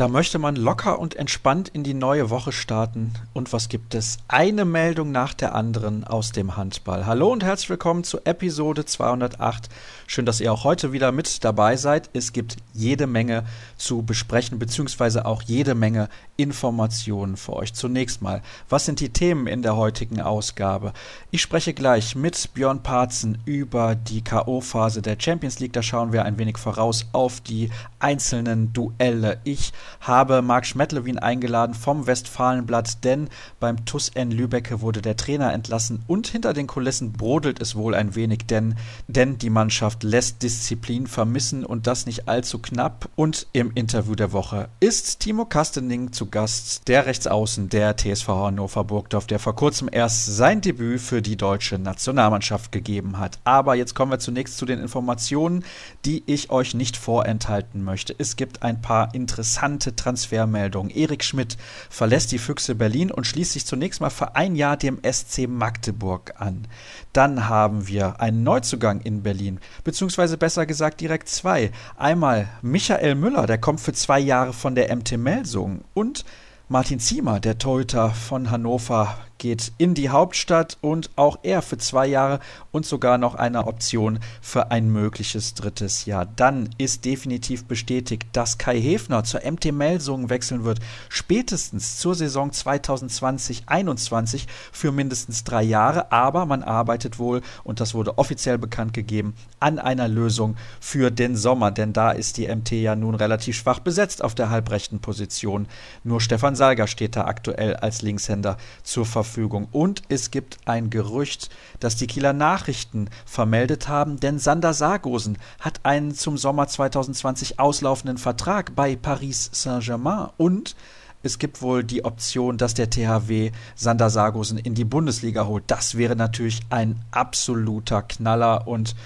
Da möchte man locker und entspannt in die neue Woche starten. Und was gibt es? Eine Meldung nach der anderen aus dem Handball. Hallo und herzlich willkommen zu Episode 208. Schön, dass ihr auch heute wieder mit dabei seid. Es gibt jede Menge zu besprechen, beziehungsweise auch jede Menge Informationen für euch. Zunächst mal, was sind die Themen in der heutigen Ausgabe? Ich spreche gleich mit Björn Parzen über die K.O.-Phase der Champions League. Da schauen wir ein wenig voraus auf die einzelnen Duelle. Ich habe Marc Schmettlewin eingeladen vom Westfalenblatt, denn beim TUS N Lübecke wurde der Trainer entlassen und hinter den Kulissen brodelt es wohl ein wenig, denn, denn die Mannschaft lässt Disziplin vermissen und das nicht allzu knapp. Und im Interview der Woche ist Timo Kastening zu Gast, der Rechtsaußen der TSV Hannover Burgdorf, der vor kurzem erst sein Debüt für die deutsche Nationalmannschaft gegeben hat. Aber jetzt kommen wir zunächst zu den Informationen, die ich euch nicht vorenthalten möchte. Es gibt ein paar interessante interessante Transfermeldung. Erik Schmidt verlässt die Füchse Berlin und schließt sich zunächst mal für ein Jahr dem SC Magdeburg an. Dann haben wir einen Neuzugang in Berlin, beziehungsweise besser gesagt direkt zwei. Einmal Michael Müller, der kommt für zwei Jahre von der MT Melsung und Martin Ziemer, der Torhüter von Hannover, geht in die Hauptstadt und auch er für zwei Jahre und sogar noch eine Option für ein mögliches drittes Jahr. Dann ist definitiv bestätigt, dass Kai Hefner zur MT Melsungen wechseln wird, spätestens zur Saison 2020-21 für mindestens drei Jahre. Aber man arbeitet wohl, und das wurde offiziell bekannt gegeben, an einer Lösung für den Sommer, denn da ist die MT ja nun relativ schwach besetzt auf der halbrechten Position. Nur Stefan Salger steht da aktuell als Linkshänder zur Verfügung. Verfügung. Und es gibt ein Gerücht, das die Kieler Nachrichten vermeldet haben, denn Sander Sargosen hat einen zum Sommer 2020 auslaufenden Vertrag bei Paris Saint-Germain und es gibt wohl die Option, dass der THW Sander Sargosen in die Bundesliga holt. Das wäre natürlich ein absoluter Knaller und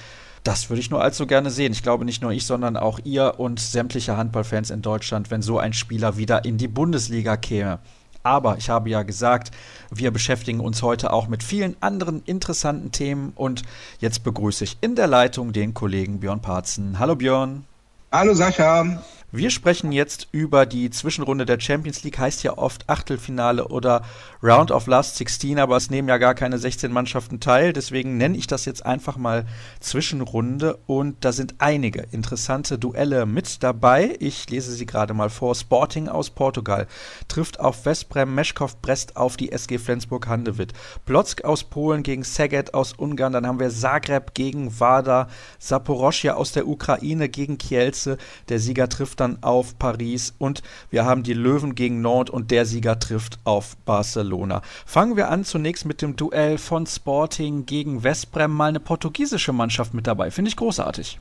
das würde ich nur allzu gerne sehen. Ich glaube nicht nur ich, sondern auch ihr und sämtliche Handballfans in Deutschland, wenn so ein Spieler wieder in die Bundesliga käme. Aber ich habe ja gesagt, wir beschäftigen uns heute auch mit vielen anderen interessanten Themen und jetzt begrüße ich in der Leitung den Kollegen Björn Parzen. Hallo Björn. Hallo Sascha. Wir sprechen jetzt über die Zwischenrunde der Champions League, heißt ja oft Achtelfinale oder Round of Last 16, aber es nehmen ja gar keine 16 Mannschaften teil, deswegen nenne ich das jetzt einfach mal Zwischenrunde und da sind einige interessante Duelle mit dabei. Ich lese sie gerade mal vor. Sporting aus Portugal trifft auf Westbrem Meschkow Brest auf die SG Flensburg-Handewitt. Plock aus Polen gegen Szeged aus Ungarn, dann haben wir Zagreb gegen Wada, Saporoschja aus der Ukraine gegen Kielce. Der Sieger trifft dann dann auf Paris und wir haben die Löwen gegen Nord und der Sieger trifft auf Barcelona. Fangen wir an zunächst mit dem Duell von Sporting gegen Westbrem, mal eine portugiesische Mannschaft mit dabei. Finde ich großartig.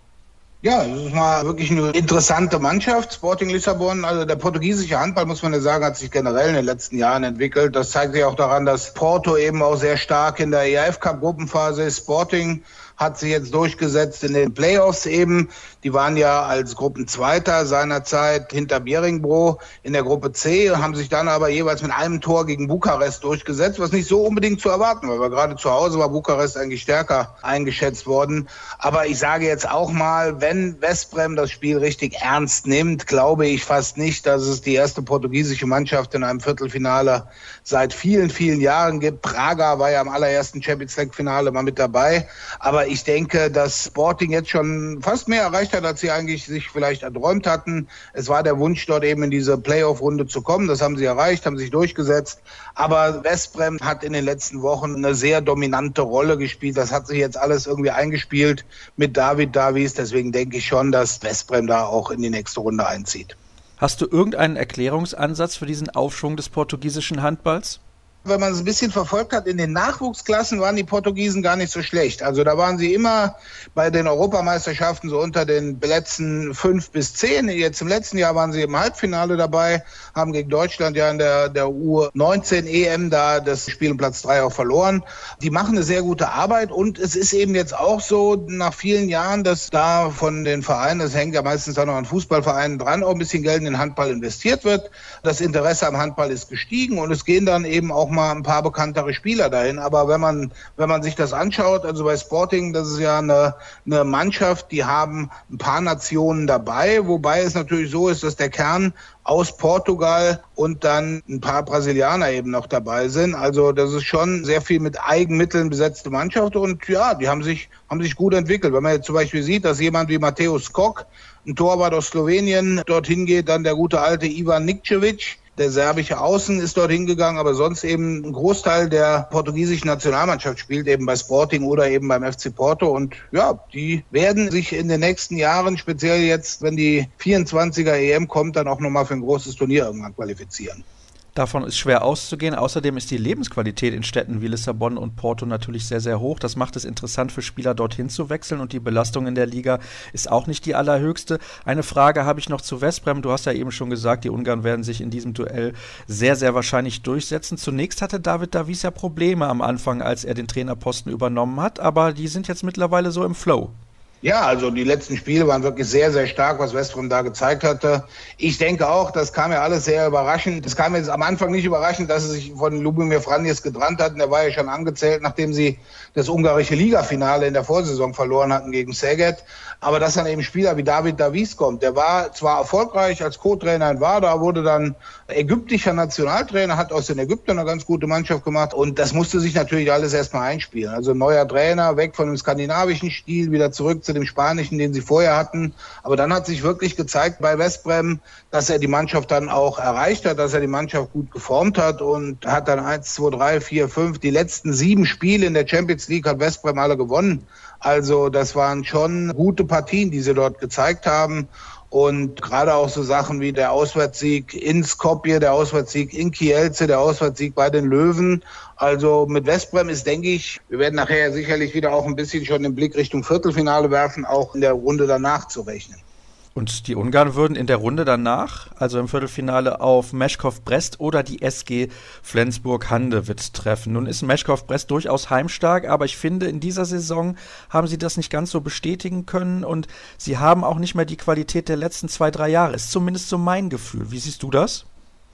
Ja, das ist mal wirklich eine interessante Mannschaft, Sporting Lissabon. Also der portugiesische Handball, muss man ja sagen, hat sich generell in den letzten Jahren entwickelt. Das zeigt sich auch daran, dass Porto eben auch sehr stark in der EAF Cup Gruppenphase ist. Sporting hat sich jetzt durchgesetzt in den Playoffs eben. Die waren ja als Gruppenzweiter seinerzeit hinter Bieringbro in der Gruppe C, haben sich dann aber jeweils mit einem Tor gegen Bukarest durchgesetzt, was nicht so unbedingt zu erwarten war, weil gerade zu Hause war Bukarest eigentlich stärker eingeschätzt worden. Aber ich sage jetzt auch mal, wenn Westbrem das Spiel richtig ernst nimmt, glaube ich fast nicht, dass es die erste portugiesische Mannschaft in einem Viertelfinale seit vielen, vielen Jahren gibt. Praga war ja im allerersten Champions League Finale mal mit dabei. Aber ich denke, dass Sporting jetzt schon fast mehr erreicht hat, als sie eigentlich sich vielleicht erträumt hatten. Es war der Wunsch, dort eben in diese Playoff-Runde zu kommen. Das haben sie erreicht, haben sich durchgesetzt. Aber Westbrem hat in den letzten Wochen eine sehr dominante Rolle gespielt. Das hat sich jetzt alles irgendwie eingespielt mit David Davies. Deswegen denke ich schon, dass Westbrem da auch in die nächste Runde einzieht. Hast du irgendeinen Erklärungsansatz für diesen Aufschwung des portugiesischen Handballs? Wenn man es ein bisschen verfolgt hat, in den Nachwuchsklassen waren die Portugiesen gar nicht so schlecht. Also da waren sie immer bei den Europameisterschaften so unter den Plätzen fünf bis zehn. Jetzt im letzten Jahr waren sie im Halbfinale dabei, haben gegen Deutschland ja in der, der U19 EM da das Spiel um Platz drei auch verloren. Die machen eine sehr gute Arbeit und es ist eben jetzt auch so nach vielen Jahren, dass da von den Vereinen, das hängt ja meistens auch noch an Fußballvereinen dran, auch ein bisschen Geld in den Handball investiert wird. Das Interesse am Handball ist gestiegen und es gehen dann eben auch mal ein paar bekanntere Spieler dahin. Aber wenn man, wenn man sich das anschaut, also bei Sporting, das ist ja eine, eine Mannschaft, die haben ein paar Nationen dabei, wobei es natürlich so ist, dass der Kern aus Portugal und dann ein paar Brasilianer eben noch dabei sind. Also das ist schon sehr viel mit Eigenmitteln besetzte Mannschaft und ja, die haben sich, haben sich gut entwickelt. Wenn man jetzt zum Beispiel sieht, dass jemand wie Mateusz Kok, ein Torwart aus Slowenien, dorthin geht, dann der gute alte Ivan Nikcevic, der serbische Außen ist dort hingegangen, aber sonst eben ein Großteil der portugiesischen Nationalmannschaft spielt eben bei Sporting oder eben beim FC Porto. Und ja, die werden sich in den nächsten Jahren, speziell jetzt, wenn die 24er EM kommt, dann auch nochmal für ein großes Turnier irgendwann qualifizieren. Davon ist schwer auszugehen. Außerdem ist die Lebensqualität in Städten wie Lissabon und Porto natürlich sehr, sehr hoch. Das macht es interessant für Spieler dorthin zu wechseln und die Belastung in der Liga ist auch nicht die allerhöchste. Eine Frage habe ich noch zu Westbrem. Du hast ja eben schon gesagt, die Ungarn werden sich in diesem Duell sehr, sehr wahrscheinlich durchsetzen. Zunächst hatte David Davies ja Probleme am Anfang, als er den Trainerposten übernommen hat, aber die sind jetzt mittlerweile so im Flow. Ja, also die letzten Spiele waren wirklich sehr, sehr stark, was Westbrom da gezeigt hatte. Ich denke auch, das kam ja alles sehr überraschend. Es kam jetzt am Anfang nicht überraschend, dass sie sich von Lubomir Franjes getrennt hatten. Der war ja schon angezählt, nachdem sie das ungarische Ligafinale in der Vorsaison verloren hatten gegen Szeged. Aber dass dann eben Spieler wie David Davies kommt, der war zwar erfolgreich als Co-Trainer in Wada, wurde dann ägyptischer Nationaltrainer, hat aus den Ägyptern eine ganz gute Mannschaft gemacht und das musste sich natürlich alles erstmal einspielen. Also neuer Trainer, weg von dem skandinavischen Stil, wieder zurück zu dem spanischen, den sie vorher hatten. Aber dann hat sich wirklich gezeigt bei Westbrem, dass er die Mannschaft dann auch erreicht hat, dass er die Mannschaft gut geformt hat und hat dann eins, zwei, drei, vier, fünf, die letzten sieben Spiele in der Champions League hat Westbrem alle gewonnen. Also das waren schon gute Partien, die sie dort gezeigt haben. Und gerade auch so Sachen wie der Auswärtssieg in Skopje, der Auswärtssieg in Kielce, der Auswärtssieg bei den Löwen. Also mit Westbrem ist, denke ich, wir werden nachher sicherlich wieder auch ein bisschen schon den Blick Richtung Viertelfinale werfen, auch in der Runde danach zu rechnen. Und die Ungarn würden in der Runde danach, also im Viertelfinale, auf Meschkow Brest oder die SG Flensburg Handewitt treffen. Nun ist Meschkow Brest durchaus heimstark, aber ich finde, in dieser Saison haben sie das nicht ganz so bestätigen können und sie haben auch nicht mehr die Qualität der letzten zwei, drei Jahre. Ist zumindest so mein Gefühl. Wie siehst du das?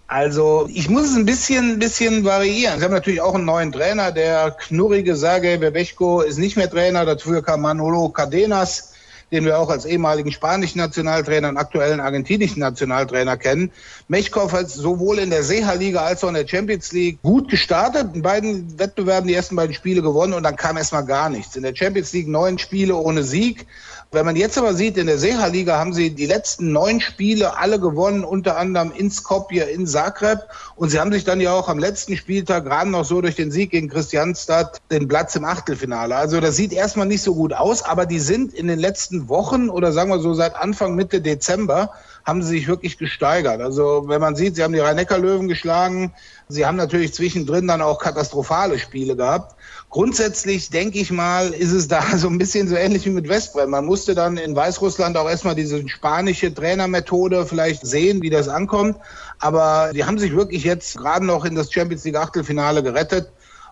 Also ich muss es ein bisschen, ein bisschen variieren. Sie haben natürlich auch einen neuen Trainer. Der knurrige Sergej Bebechko ist nicht mehr Trainer. Dafür kam Manolo Cardenas den wir auch als ehemaligen spanischen Nationaltrainer und aktuellen argentinischen Nationaltrainer kennen. Mechkov hat sowohl in der Seha-Liga als auch in der Champions League gut gestartet, in beiden Wettbewerben die ersten beiden Spiele gewonnen und dann kam erstmal gar nichts. In der Champions League neun Spiele ohne Sieg. Wenn man jetzt aber sieht, in der Seha-Liga haben sie die letzten neun Spiele alle gewonnen, unter anderem in Skopje, in Zagreb. Und sie haben sich dann ja auch am letzten Spieltag gerade noch so durch den Sieg gegen Christianstadt den Platz im Achtelfinale. Also das sieht erstmal nicht so gut aus, aber die sind in den letzten Wochen oder sagen wir so seit Anfang Mitte Dezember haben sie sich wirklich gesteigert. Also wenn man sieht, sie haben die Rhein-Neckar-Löwen geschlagen. Sie haben natürlich zwischendrin dann auch katastrophale Spiele gehabt. Grundsätzlich denke ich mal, ist es da so ein bisschen so ähnlich wie mit Westbrem. Man musste dann in Weißrussland auch erstmal diese spanische Trainermethode vielleicht sehen, wie das ankommt. Aber sie haben sich wirklich jetzt gerade noch in das Champions League Achtelfinale gerettet.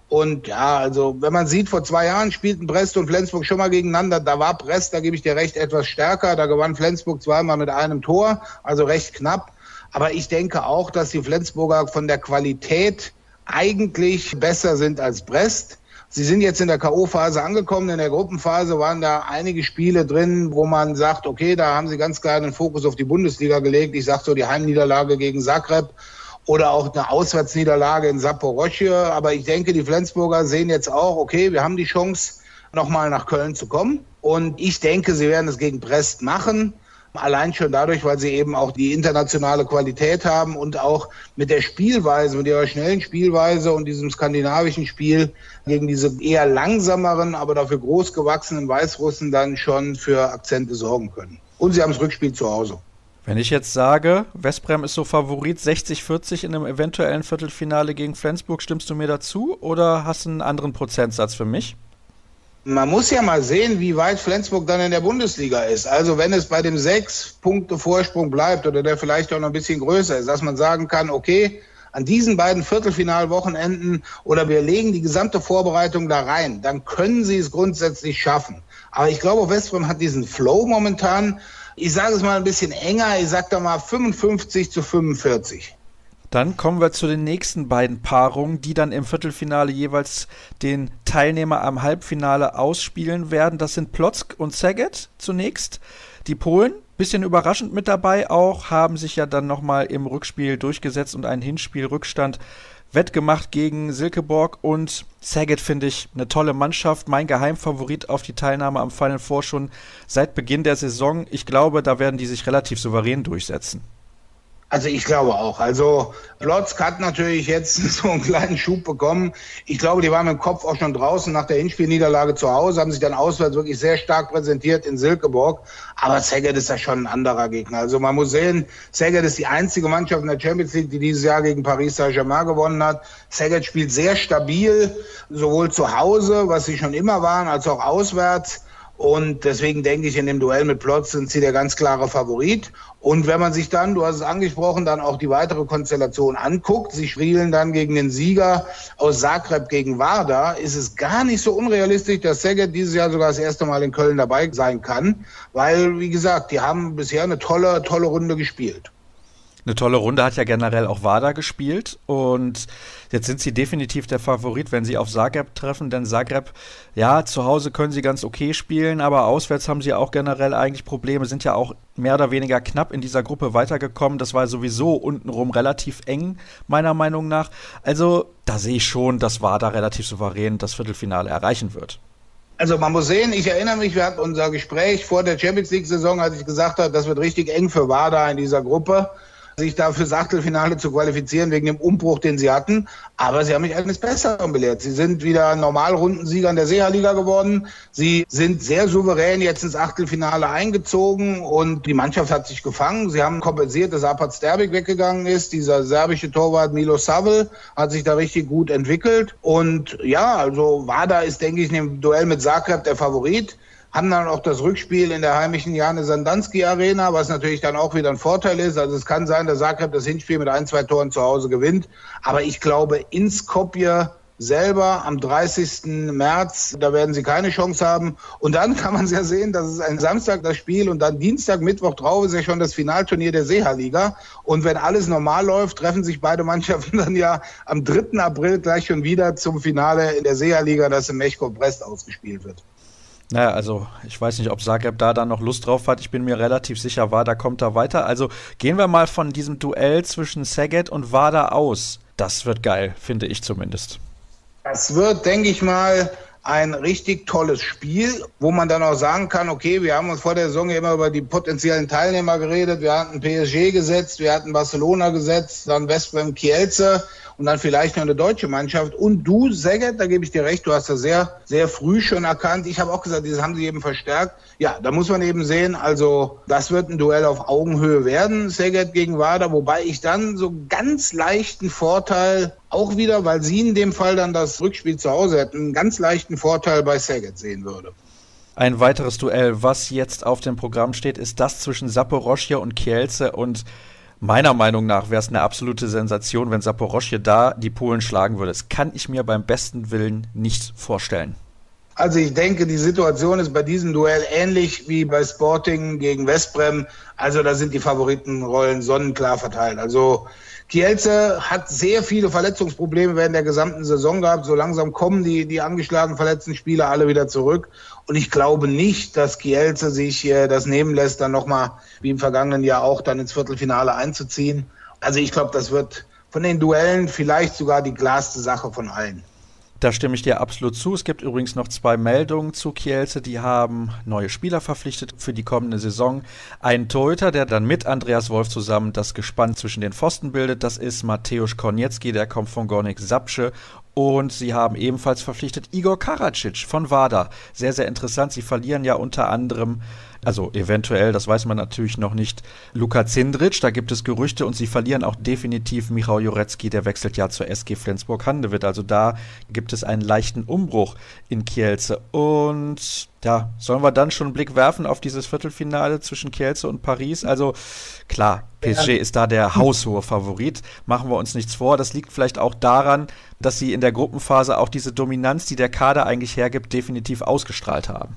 Und ja, also wenn man sieht, vor zwei Jahren spielten Brest und Flensburg schon mal gegeneinander. Da war Brest, da gebe ich dir recht, etwas stärker. Da gewann Flensburg zweimal mit einem Tor, also recht knapp. Aber ich denke auch, dass die Flensburger von der Qualität eigentlich besser sind als Brest. Sie sind jetzt in der K.O.-Phase angekommen. In der Gruppenphase waren da einige Spiele drin, wo man sagt, okay, da haben sie ganz klar den Fokus auf die Bundesliga gelegt. Ich sage so die Heimniederlage gegen Zagreb oder auch eine Auswärtsniederlage in Saporosche. Aber ich denke, die Flensburger sehen jetzt auch, okay, wir haben die Chance, nochmal nach Köln zu kommen. Und ich denke, sie werden es gegen Brest machen. Allein schon dadurch, weil sie eben auch die internationale Qualität haben und auch mit der Spielweise, mit ihrer schnellen Spielweise und diesem skandinavischen Spiel gegen diese eher langsameren, aber dafür großgewachsenen Weißrussen dann schon für Akzente sorgen können. Und sie haben das Rückspiel zu Hause. Wenn ich jetzt sage, Westbrem ist so Favorit 60-40 in einem eventuellen Viertelfinale gegen Flensburg, stimmst du mir dazu oder hast du einen anderen Prozentsatz für mich? Man muss ja mal sehen, wie weit Flensburg dann in der Bundesliga ist. Also wenn es bei dem sechs Punkte Vorsprung bleibt oder der vielleicht auch noch ein bisschen größer ist, dass man sagen kann, okay, an diesen beiden Viertelfinalwochenenden oder wir legen die gesamte Vorbereitung da rein, dann können sie es grundsätzlich schaffen. Aber ich glaube, Westbrem hat diesen Flow momentan, ich sage es mal ein bisschen enger, ich sage da mal 55 zu 45. Dann kommen wir zu den nächsten beiden Paarungen, die dann im Viertelfinale jeweils den Teilnehmer am Halbfinale ausspielen werden. Das sind Plotzk und Saget zunächst. Die Polen, bisschen überraschend mit dabei auch, haben sich ja dann nochmal im Rückspiel durchgesetzt und einen Hinspielrückstand wettgemacht gegen Silkeborg und Saget finde ich eine tolle Mannschaft. Mein Geheimfavorit auf die Teilnahme am Final Four schon seit Beginn der Saison. Ich glaube, da werden die sich relativ souverän durchsetzen. Also ich glaube auch. Also Plotzk hat natürlich jetzt so einen kleinen Schub bekommen. Ich glaube, die waren dem Kopf auch schon draußen nach der Hinspielniederlage zu Hause, haben sich dann auswärts wirklich sehr stark präsentiert in Silkeborg. Aber Szeged ist ja schon ein anderer Gegner. Also man muss sehen, Szeged ist die einzige Mannschaft in der Champions League, die dieses Jahr gegen Paris Saint-Germain gewonnen hat. Szeged spielt sehr stabil, sowohl zu Hause, was sie schon immer waren, als auch auswärts. Und deswegen denke ich, in dem Duell mit Plotz sind sie der ganz klare Favorit. Und wenn man sich dann, du hast es angesprochen, dann auch die weitere Konstellation anguckt, sie spielen dann gegen den Sieger aus Zagreb gegen Warda, ist es gar nicht so unrealistisch, dass Szeged dieses Jahr sogar das erste Mal in Köln dabei sein kann. Weil, wie gesagt, die haben bisher eine tolle, tolle Runde gespielt eine tolle Runde hat ja generell auch WADA gespielt und jetzt sind sie definitiv der Favorit, wenn sie auf Zagreb treffen, denn Zagreb, ja, zu Hause können sie ganz okay spielen, aber auswärts haben sie auch generell eigentlich Probleme, sind ja auch mehr oder weniger knapp in dieser Gruppe weitergekommen. Das war sowieso untenrum relativ eng, meiner Meinung nach. Also da sehe ich schon, dass WADA relativ souverän das Viertelfinale erreichen wird. Also man muss sehen, ich erinnere mich, wir hatten unser Gespräch vor der Champions League-Saison, als ich gesagt habe, das wird richtig eng für WADA in dieser Gruppe sich da fürs Achtelfinale zu qualifizieren wegen dem Umbruch, den sie hatten. Aber sie haben mich eines Besseren belehrt. Sie sind wieder Normalrundensieger in der Seha-Liga geworden. Sie sind sehr souverän jetzt ins Achtelfinale eingezogen und die Mannschaft hat sich gefangen. Sie haben kompensiert, dass Apat Sterbik weggegangen ist. Dieser serbische Torwart Milo Savel hat sich da richtig gut entwickelt. Und ja, also Wada ist, denke ich, in dem Duell mit Zagreb der Favorit haben dann auch das Rückspiel in der heimischen Jane Sandanski Arena, was natürlich dann auch wieder ein Vorteil ist. Also es kann sein, dass Zagreb das Hinspiel mit ein, zwei Toren zu Hause gewinnt. Aber ich glaube, in Skopje selber am 30. März, da werden sie keine Chance haben. Und dann kann man ja sehen, dass es ein Samstag das Spiel und dann Dienstag, Mittwoch drauf ist ja schon das Finalturnier der Seha-Liga. Und wenn alles normal läuft, treffen sich beide Mannschaften dann ja am 3. April gleich schon wieder zum Finale in der Seha-Liga, das in Mechko-Brest ausgespielt wird. Naja, also ich weiß nicht, ob Zagreb da dann noch Lust drauf hat. Ich bin mir relativ sicher, Wada kommt da weiter. Also gehen wir mal von diesem Duell zwischen Saget und Wada aus. Das wird geil, finde ich zumindest. Das wird, denke ich mal, ein richtig tolles Spiel, wo man dann auch sagen kann, okay, wir haben uns vor der Saison immer über die potenziellen Teilnehmer geredet. Wir hatten PSG gesetzt, wir hatten Barcelona gesetzt, dann Westbrem Kielce und dann vielleicht noch eine deutsche Mannschaft. Und du, Seget, da gebe ich dir recht, du hast das sehr, sehr früh schon erkannt. Ich habe auch gesagt, das haben sie eben verstärkt. Ja, da muss man eben sehen, also das wird ein Duell auf Augenhöhe werden, Seget gegen Wader, wobei ich dann so ganz leichten Vorteil auch wieder, weil sie in dem Fall dann das Rückspiel zu Hause hätten, einen ganz leichten Vorteil bei Saget sehen würde. Ein weiteres Duell, was jetzt auf dem Programm steht, ist das zwischen Saporoschje und Kielce und Meiner Meinung nach wäre es eine absolute Sensation, wenn Saporoschje da die Polen schlagen würde. Das kann ich mir beim besten Willen nicht vorstellen. Also ich denke, die Situation ist bei diesem Duell ähnlich wie bei Sporting gegen Westbrem. Also da sind die Favoritenrollen sonnenklar verteilt. Also Kielce hat sehr viele Verletzungsprobleme während der gesamten Saison gehabt. So langsam kommen die, die angeschlagenen verletzten Spieler alle wieder zurück. Und ich glaube nicht, dass Kielce sich äh, das nehmen lässt, dann nochmal, wie im vergangenen Jahr auch, dann ins Viertelfinale einzuziehen. Also ich glaube, das wird von den Duellen vielleicht sogar die klarste Sache von allen. Da stimme ich dir absolut zu. Es gibt übrigens noch zwei Meldungen zu Kielce. Die haben neue Spieler verpflichtet für die kommende Saison. Ein Torhüter, der dann mit Andreas Wolf zusammen das Gespann zwischen den Pfosten bildet, das ist Mateusz Korniecki, der kommt von Gornik Sapsche. Und sie haben ebenfalls verpflichtet Igor Karacic von WADA. Sehr, sehr interessant. Sie verlieren ja unter anderem also eventuell, das weiß man natürlich noch nicht, Luka Zindric, da gibt es Gerüchte und sie verlieren auch definitiv Michał Jurecki, der wechselt ja zur SG Flensburg-Handewitt. Also da gibt es einen leichten Umbruch in Kielce. Und ja, sollen wir dann schon einen Blick werfen auf dieses Viertelfinale zwischen Kielce und Paris? Also klar, PSG ist da der haushohe Favorit. Machen wir uns nichts vor. Das liegt vielleicht auch daran, dass sie in der Gruppenphase auch diese Dominanz, die der Kader eigentlich hergibt, definitiv ausgestrahlt haben.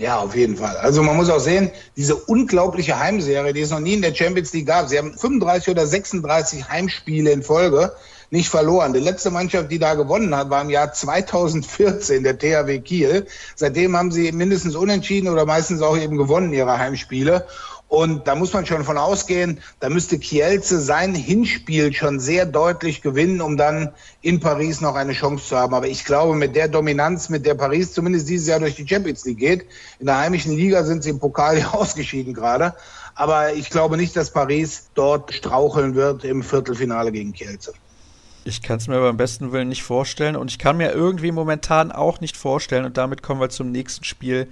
Ja, auf jeden Fall. Also man muss auch sehen, diese unglaubliche Heimserie, die es noch nie in der Champions League gab. Sie haben 35 oder 36 Heimspiele in Folge nicht verloren. Die letzte Mannschaft, die da gewonnen hat, war im Jahr 2014 der THW Kiel. Seitdem haben sie mindestens unentschieden oder meistens auch eben gewonnen ihre Heimspiele. Und da muss man schon von ausgehen, da müsste Kielce sein Hinspiel schon sehr deutlich gewinnen, um dann in Paris noch eine Chance zu haben. Aber ich glaube, mit der Dominanz, mit der Paris zumindest dieses Jahr durch die Champions League geht, in der heimischen Liga sind sie im Pokal ja ausgeschieden gerade. Aber ich glaube nicht, dass Paris dort straucheln wird im Viertelfinale gegen Kielce. Ich kann es mir beim besten Willen nicht vorstellen und ich kann mir irgendwie momentan auch nicht vorstellen und damit kommen wir zum nächsten Spiel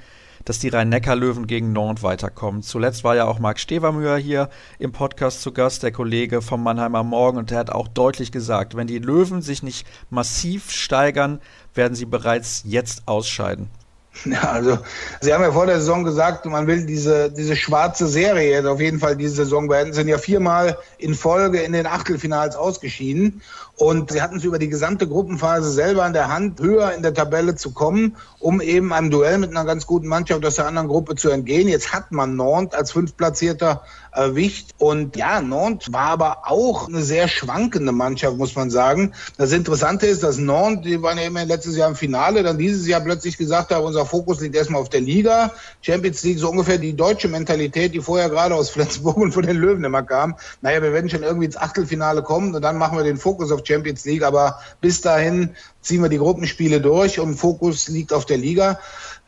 dass die Rhein-Neckar-Löwen gegen Nantes weiterkommen. Zuletzt war ja auch Marc Stevermüher hier im Podcast zu Gast, der Kollege vom Mannheimer Morgen, und der hat auch deutlich gesagt, wenn die Löwen sich nicht massiv steigern, werden sie bereits jetzt ausscheiden. Ja, also Sie haben ja vor der Saison gesagt, man will diese, diese schwarze Serie jetzt auf jeden Fall diese Saison beenden. Sind ja viermal in Folge in den Achtelfinals ausgeschieden. Und sie hatten es über die gesamte Gruppenphase selber in der Hand, höher in der Tabelle zu kommen, um eben einem Duell mit einer ganz guten Mannschaft aus der anderen Gruppe zu entgehen. Jetzt hat man Nantes als Fünftplatzierter erwischt. Und ja, Nantes war aber auch eine sehr schwankende Mannschaft, muss man sagen. Das Interessante ist, dass Nantes, die waren ja immer letztes Jahr im Finale, dann dieses Jahr plötzlich gesagt haben, unser Fokus liegt erstmal auf der Liga. Champions League, so ungefähr die deutsche Mentalität, die vorher gerade aus Flensburg und von den Löwen immer kam. Naja, wir werden schon irgendwie ins Achtelfinale kommen und dann machen wir den Fokus auf Champions League. Aber bis dahin ziehen wir die Gruppenspiele durch und Fokus liegt auf der Liga.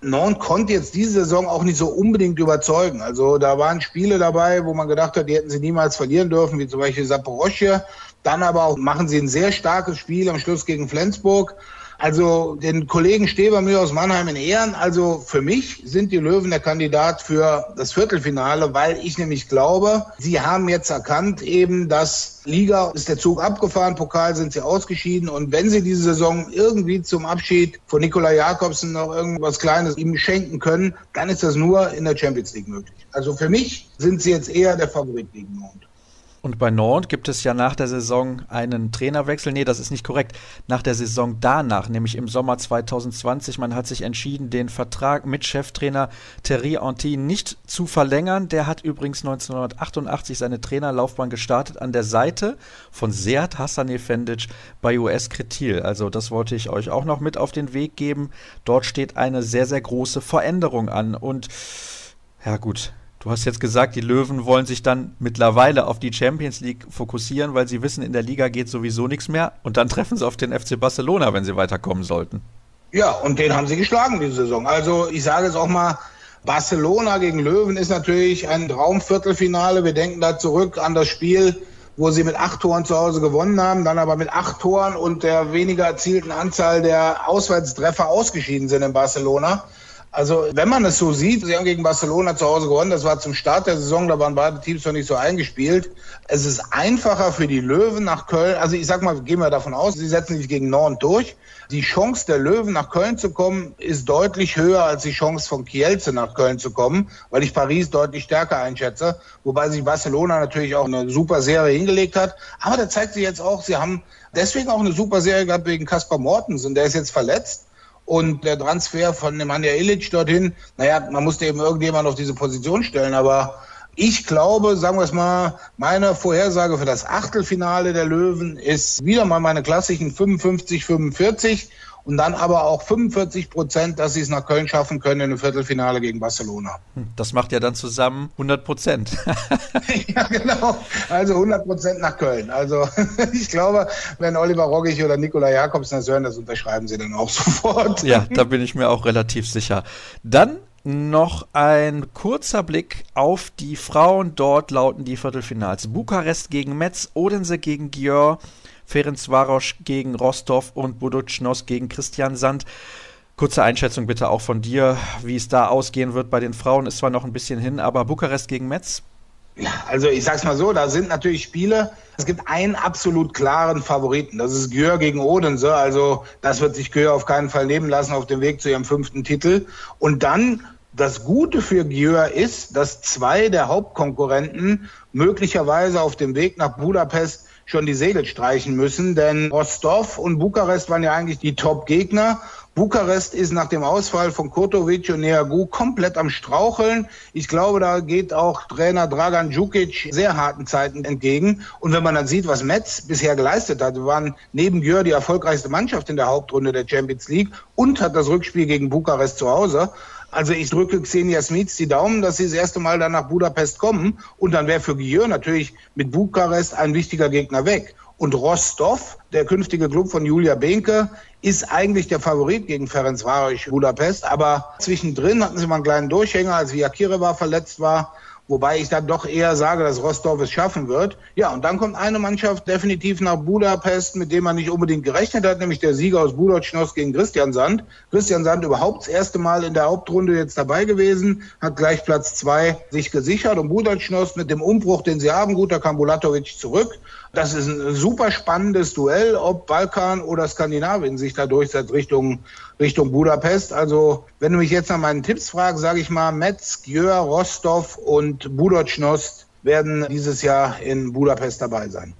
Nantes konnte jetzt diese Saison auch nicht so unbedingt überzeugen. Also da waren Spiele dabei, wo man gedacht hat, die hätten sie niemals verlieren dürfen, wie zum Beispiel Saporosche. Dann aber auch machen sie ein sehr starkes Spiel am Schluss gegen Flensburg. Also den Kollegen Stebermühe aus Mannheim in Ehren. Also für mich sind die Löwen der Kandidat für das Viertelfinale, weil ich nämlich glaube, sie haben jetzt erkannt eben, dass Liga ist der Zug abgefahren, Pokal sind sie ausgeschieden und wenn sie diese Saison irgendwie zum Abschied von Nikola Jakobsen noch irgendwas Kleines ihm schenken können, dann ist das nur in der Champions League möglich. Also für mich sind sie jetzt eher der Favorit gegen Mond. Und bei Nantes gibt es ja nach der Saison einen Trainerwechsel. Nee, das ist nicht korrekt. Nach der Saison danach, nämlich im Sommer 2020, man hat sich entschieden, den Vertrag mit Cheftrainer Thierry Anti nicht zu verlängern. Der hat übrigens 1988 seine Trainerlaufbahn gestartet an der Seite von Seat Hassanefendic bei US Kretil. Also das wollte ich euch auch noch mit auf den Weg geben. Dort steht eine sehr, sehr große Veränderung an. Und ja gut, Du hast jetzt gesagt, die Löwen wollen sich dann mittlerweile auf die Champions League fokussieren, weil sie wissen, in der Liga geht sowieso nichts mehr. Und dann treffen sie auf den FC Barcelona, wenn sie weiterkommen sollten. Ja, und den haben sie geschlagen diese Saison. Also ich sage es auch mal, Barcelona gegen Löwen ist natürlich ein Traumviertelfinale. Wir denken da zurück an das Spiel, wo sie mit acht Toren zu Hause gewonnen haben, dann aber mit acht Toren und der weniger erzielten Anzahl der Auswärtstreffer ausgeschieden sind in Barcelona. Also wenn man es so sieht, sie haben gegen Barcelona zu Hause gewonnen, das war zum Start der Saison, da waren beide Teams noch nicht so eingespielt. Es ist einfacher für die Löwen nach Köln, also ich sag mal, gehen wir davon aus, sie setzen sich gegen Norden durch. Die Chance der Löwen nach Köln zu kommen, ist deutlich höher als die Chance von Kielce nach Köln zu kommen, weil ich Paris deutlich stärker einschätze, wobei sich Barcelona natürlich auch eine super Serie hingelegt hat. Aber da zeigt sich jetzt auch, sie haben deswegen auch eine super Serie gehabt wegen Kaspar Mortensen, der ist jetzt verletzt. Und der Transfer von Nemanja Ilic dorthin, naja, man musste eben irgendjemand auf diese Position stellen, aber ich glaube, sagen wir es mal, meine Vorhersage für das Achtelfinale der Löwen ist wieder mal meine klassischen 55, 45 und dann aber auch 45 Prozent, dass sie es nach Köln schaffen können in einem Viertelfinale gegen Barcelona. Hm, das macht ja dann zusammen 100 Prozent. ja, genau. Also 100 Prozent nach Köln. Also ich glaube, wenn Oliver Roggich oder Nikola Jakobsen das hören, das unterschreiben sie dann auch sofort. ja, da bin ich mir auch relativ sicher. Dann noch ein kurzer Blick auf die Frauen. Dort lauten die Viertelfinals. Bukarest gegen Metz, Odense gegen Gior, Ferencvaros gegen Rostov und Buducnos gegen Christian Sand. Kurze Einschätzung bitte auch von dir, wie es da ausgehen wird bei den Frauen. Ist zwar noch ein bisschen hin, aber Bukarest gegen Metz? Ja, also ich sag's mal so, da sind natürlich Spiele. Es gibt einen absolut klaren Favoriten. Das ist Gür gegen Odense. Also das wird sich Gür auf keinen Fall nehmen lassen auf dem Weg zu ihrem fünften Titel. Und dann das Gute für Gjör ist, dass zwei der Hauptkonkurrenten möglicherweise auf dem Weg nach Budapest schon die Segel streichen müssen, denn Rostov und Bukarest waren ja eigentlich die Top-Gegner. Bukarest ist nach dem Ausfall von Kotovic und Neagu komplett am Straucheln. Ich glaube, da geht auch Trainer Dragan Djukic sehr harten Zeiten entgegen. Und wenn man dann sieht, was Metz bisher geleistet hat, waren neben Gör die erfolgreichste Mannschaft in der Hauptrunde der Champions League und hat das Rückspiel gegen Bukarest zu Hause. Also ich drücke Xenia Smits die Daumen, dass sie das erste Mal dann nach Budapest kommen. Und dann wäre für Gieur natürlich mit Bukarest ein wichtiger Gegner weg. Und Rostov, der künftige Club von Julia Behnke, ist eigentlich der Favorit gegen Ferenc Varosh Budapest. Aber zwischendrin hatten sie mal einen kleinen Durchhänger, als Viakireva verletzt war. Wobei ich dann doch eher sage, dass Rostov es schaffen wird. Ja, und dann kommt eine Mannschaft definitiv nach Budapest, mit dem man nicht unbedingt gerechnet hat, nämlich der Sieger aus Budocnos gegen Christian Sand. Christian Sand überhaupt das erste Mal in der Hauptrunde jetzt dabei gewesen, hat gleich Platz zwei sich gesichert und Budocnos mit dem Umbruch, den sie haben, gut, da kam Bulatovic zurück. Das ist ein super spannendes Duell, ob Balkan oder Skandinavien sich da durchsetzt Richtung, Richtung Budapest. Also, wenn du mich jetzt nach meinen Tipps fragst, sage ich mal, Metz, Gjör, Rostov und Budocnost werden dieses Jahr in Budapest dabei sein.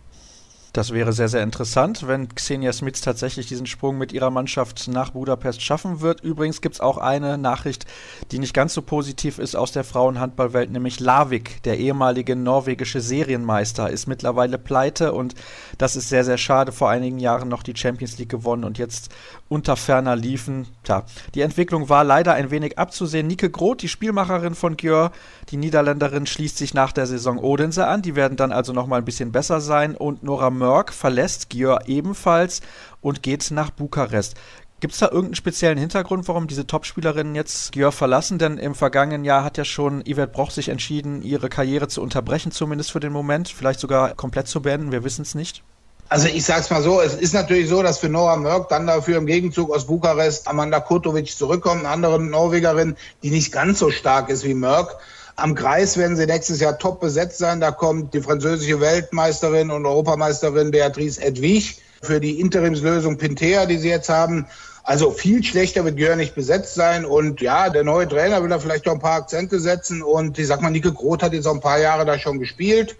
Das wäre sehr, sehr interessant, wenn Xenia Smits tatsächlich diesen Sprung mit ihrer Mannschaft nach Budapest schaffen wird. Übrigens gibt es auch eine Nachricht, die nicht ganz so positiv ist aus der Frauenhandballwelt, nämlich Lavik, der ehemalige norwegische Serienmeister, ist mittlerweile pleite und das ist sehr, sehr schade. Vor einigen Jahren noch die Champions League gewonnen und jetzt unter ferner liefen. Tja, die Entwicklung war leider ein wenig abzusehen. Nike Groth, die Spielmacherin von Gjör, die Niederländerin, schließt sich nach der Saison Odense an. Die werden dann also nochmal ein bisschen besser sein und Nora Mörk verlässt Gior ebenfalls und geht nach Bukarest. Gibt es da irgendeinen speziellen Hintergrund, warum diese Topspielerinnen jetzt Gior verlassen? Denn im vergangenen Jahr hat ja schon Yvette Broch sich entschieden, ihre Karriere zu unterbrechen, zumindest für den Moment, vielleicht sogar komplett zu beenden, wir wissen es nicht. Also ich sag's mal so, es ist natürlich so, dass für Nora Mörk dann dafür im Gegenzug aus Bukarest Amanda Kurtovic zurückkommt, eine andere Norwegerin, die nicht ganz so stark ist wie Mörk. Am Kreis werden sie nächstes Jahr top besetzt sein. Da kommt die französische Weltmeisterin und Europameisterin Beatrice Edwig für die Interimslösung Pintea, die sie jetzt haben. Also viel schlechter wird Gör nicht besetzt sein. Und ja, der neue Trainer will da vielleicht noch ein paar Akzente setzen. Und ich sag mal, Nike Groth hat jetzt auch ein paar Jahre da schon gespielt.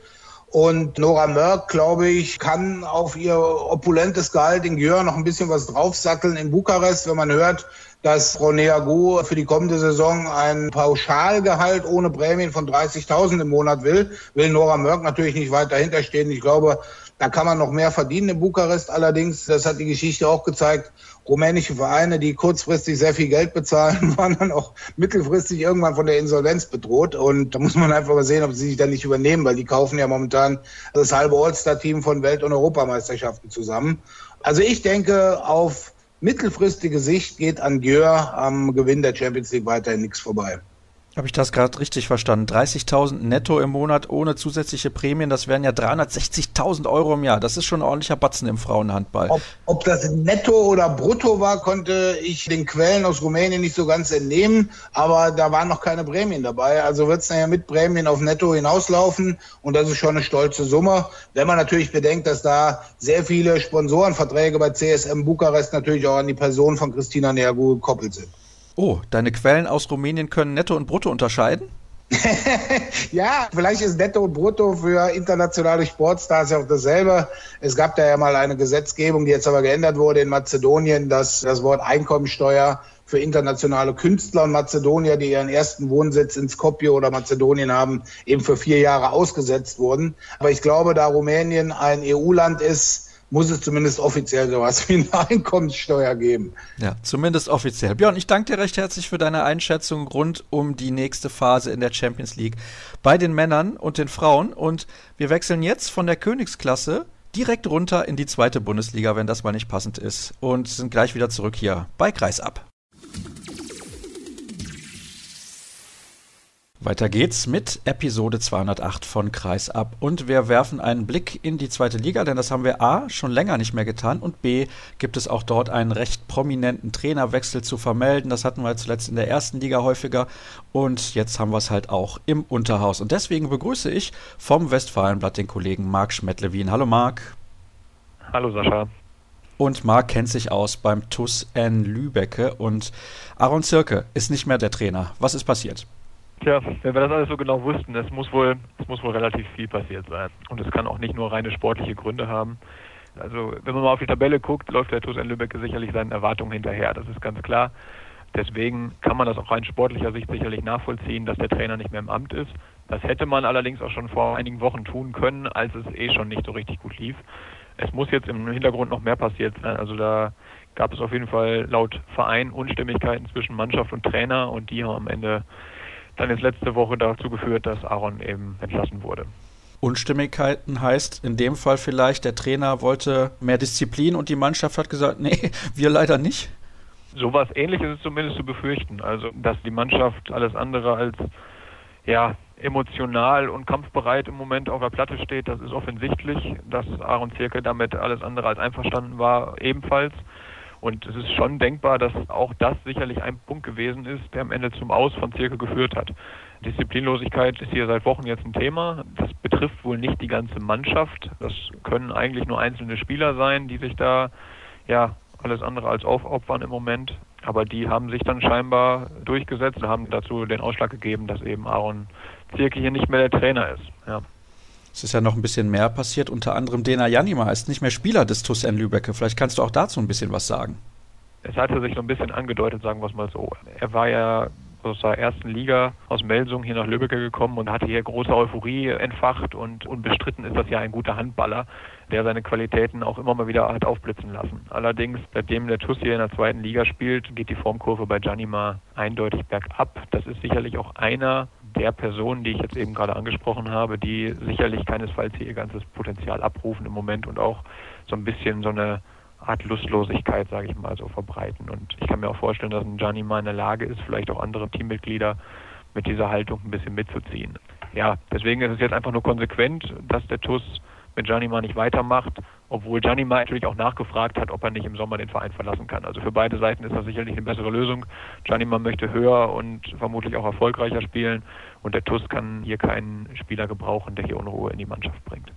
Und Nora Mörk, glaube ich, kann auf ihr opulentes Gehalt in Gjör noch ein bisschen was draufsatteln in Bukarest, wenn man hört, dass Frau Neagu für die kommende Saison ein Pauschalgehalt ohne Prämien von 30.000 im Monat will, will Nora Mörk natürlich nicht weiter hinterstehen. Ich glaube, da kann man noch mehr verdienen in Bukarest. Allerdings, das hat die Geschichte auch gezeigt, rumänische Vereine, die kurzfristig sehr viel Geld bezahlen, waren dann auch mittelfristig irgendwann von der Insolvenz bedroht. Und da muss man einfach mal sehen, ob sie sich dann nicht übernehmen, weil die kaufen ja momentan das halbe All-Star-Team von Welt- und Europameisterschaften zusammen. Also ich denke, auf mittelfristige Sicht geht an Gjör am Gewinn der Champions League weiterhin nichts vorbei. Habe ich das gerade richtig verstanden? 30.000 netto im Monat ohne zusätzliche Prämien, das wären ja 360.000 Euro im Jahr. Das ist schon ein ordentlicher Batzen im Frauenhandball. Ob, ob, das netto oder brutto war, konnte ich den Quellen aus Rumänien nicht so ganz entnehmen, aber da waren noch keine Prämien dabei. Also wird es ja mit Prämien auf netto hinauslaufen und das ist schon eine stolze Summe. Wenn man natürlich bedenkt, dass da sehr viele Sponsorenverträge bei CSM Bukarest natürlich auch an die Person von Christina Nergu gekoppelt sind. Oh, deine Quellen aus Rumänien können Netto und Brutto unterscheiden? ja, vielleicht ist Netto und Brutto für internationale Sportstars ja auch dasselbe. Es gab da ja mal eine Gesetzgebung, die jetzt aber geändert wurde in Mazedonien, dass das Wort Einkommensteuer für internationale Künstler und Mazedonier, die ihren ersten Wohnsitz in Skopje oder Mazedonien haben, eben für vier Jahre ausgesetzt wurden. Aber ich glaube, da Rumänien ein EU-Land ist, muss es zumindest offiziell sowas wie eine Einkommenssteuer geben. Ja, zumindest offiziell. Björn, ich danke dir recht herzlich für deine Einschätzung rund um die nächste Phase in der Champions League bei den Männern und den Frauen. Und wir wechseln jetzt von der Königsklasse direkt runter in die zweite Bundesliga, wenn das mal nicht passend ist. Und sind gleich wieder zurück hier bei Kreisab. Weiter geht's mit Episode 208 von Kreisab und wir werfen einen Blick in die zweite Liga, denn das haben wir A schon länger nicht mehr getan und B gibt es auch dort einen recht prominenten Trainerwechsel zu vermelden. Das hatten wir zuletzt in der ersten Liga häufiger und jetzt haben wir es halt auch im Unterhaus. Und deswegen begrüße ich vom Westfalenblatt den Kollegen Marc Schmettlewin. Hallo Marc. Hallo Sascha. Und Marc kennt sich aus beim TUS N Lübecke und Aaron Zirke ist nicht mehr der Trainer. Was ist passiert? Tja, wenn wir das alles so genau wussten, es muss wohl, es muss wohl relativ viel passiert sein. Und es kann auch nicht nur reine sportliche Gründe haben. Also wenn man mal auf die Tabelle guckt, läuft der TuS in Lübeck sicherlich seinen Erwartungen hinterher. Das ist ganz klar. Deswegen kann man das auch rein sportlicher Sicht sicherlich nachvollziehen, dass der Trainer nicht mehr im Amt ist. Das hätte man allerdings auch schon vor einigen Wochen tun können, als es eh schon nicht so richtig gut lief. Es muss jetzt im Hintergrund noch mehr passiert sein. Also da gab es auf jeden Fall laut Verein Unstimmigkeiten zwischen Mannschaft und Trainer und die haben am Ende dann jetzt letzte Woche dazu geführt, dass Aaron eben entlassen wurde. Unstimmigkeiten heißt in dem Fall vielleicht, der Trainer wollte mehr Disziplin und die Mannschaft hat gesagt, nee, wir leider nicht. Sowas ähnliches ist zumindest zu befürchten. Also, dass die Mannschaft alles andere als ja, emotional und kampfbereit im Moment auf der Platte steht, das ist offensichtlich. Dass Aaron Zirke damit alles andere als einverstanden war, ebenfalls. Und es ist schon denkbar, dass auch das sicherlich ein Punkt gewesen ist, der am Ende zum Aus von Zirke geführt hat. Disziplinlosigkeit ist hier seit Wochen jetzt ein Thema. Das betrifft wohl nicht die ganze Mannschaft. Das können eigentlich nur einzelne Spieler sein, die sich da ja alles andere als aufopfern im Moment. Aber die haben sich dann scheinbar durchgesetzt und haben dazu den Ausschlag gegeben, dass eben Aaron Zirke hier nicht mehr der Trainer ist. Ja. Es ist ja noch ein bisschen mehr passiert, unter anderem Dena Janima ist nicht mehr Spieler des TuS N Lübecke. Vielleicht kannst du auch dazu ein bisschen was sagen. Es hatte sich so ein bisschen angedeutet, sagen wir es mal so. Er war ja aus der ersten Liga aus Melsung hier nach Lübeck gekommen und hatte hier große Euphorie entfacht und unbestritten ist das ja ein guter Handballer, der seine Qualitäten auch immer mal wieder hat aufblitzen lassen. Allerdings, seitdem der TuS hier in der zweiten Liga spielt, geht die Formkurve bei Janima eindeutig bergab. Das ist sicherlich auch einer der Personen, die ich jetzt eben gerade angesprochen habe, die sicherlich keinesfalls hier ihr ganzes Potenzial abrufen im Moment und auch so ein bisschen so eine Art Lustlosigkeit, sage ich mal, so verbreiten. Und ich kann mir auch vorstellen, dass ein Gianni mal in der Lage ist, vielleicht auch andere Teammitglieder mit dieser Haltung ein bisschen mitzuziehen. Ja, deswegen ist es jetzt einfach nur konsequent, dass der TUS mit Janima nicht weitermacht, obwohl Janima natürlich auch nachgefragt hat, ob er nicht im Sommer den Verein verlassen kann. Also für beide Seiten ist das sicherlich eine bessere Lösung. Janima möchte höher und vermutlich auch erfolgreicher spielen und der TUS kann hier keinen Spieler gebrauchen, der hier Unruhe in die Mannschaft bringt.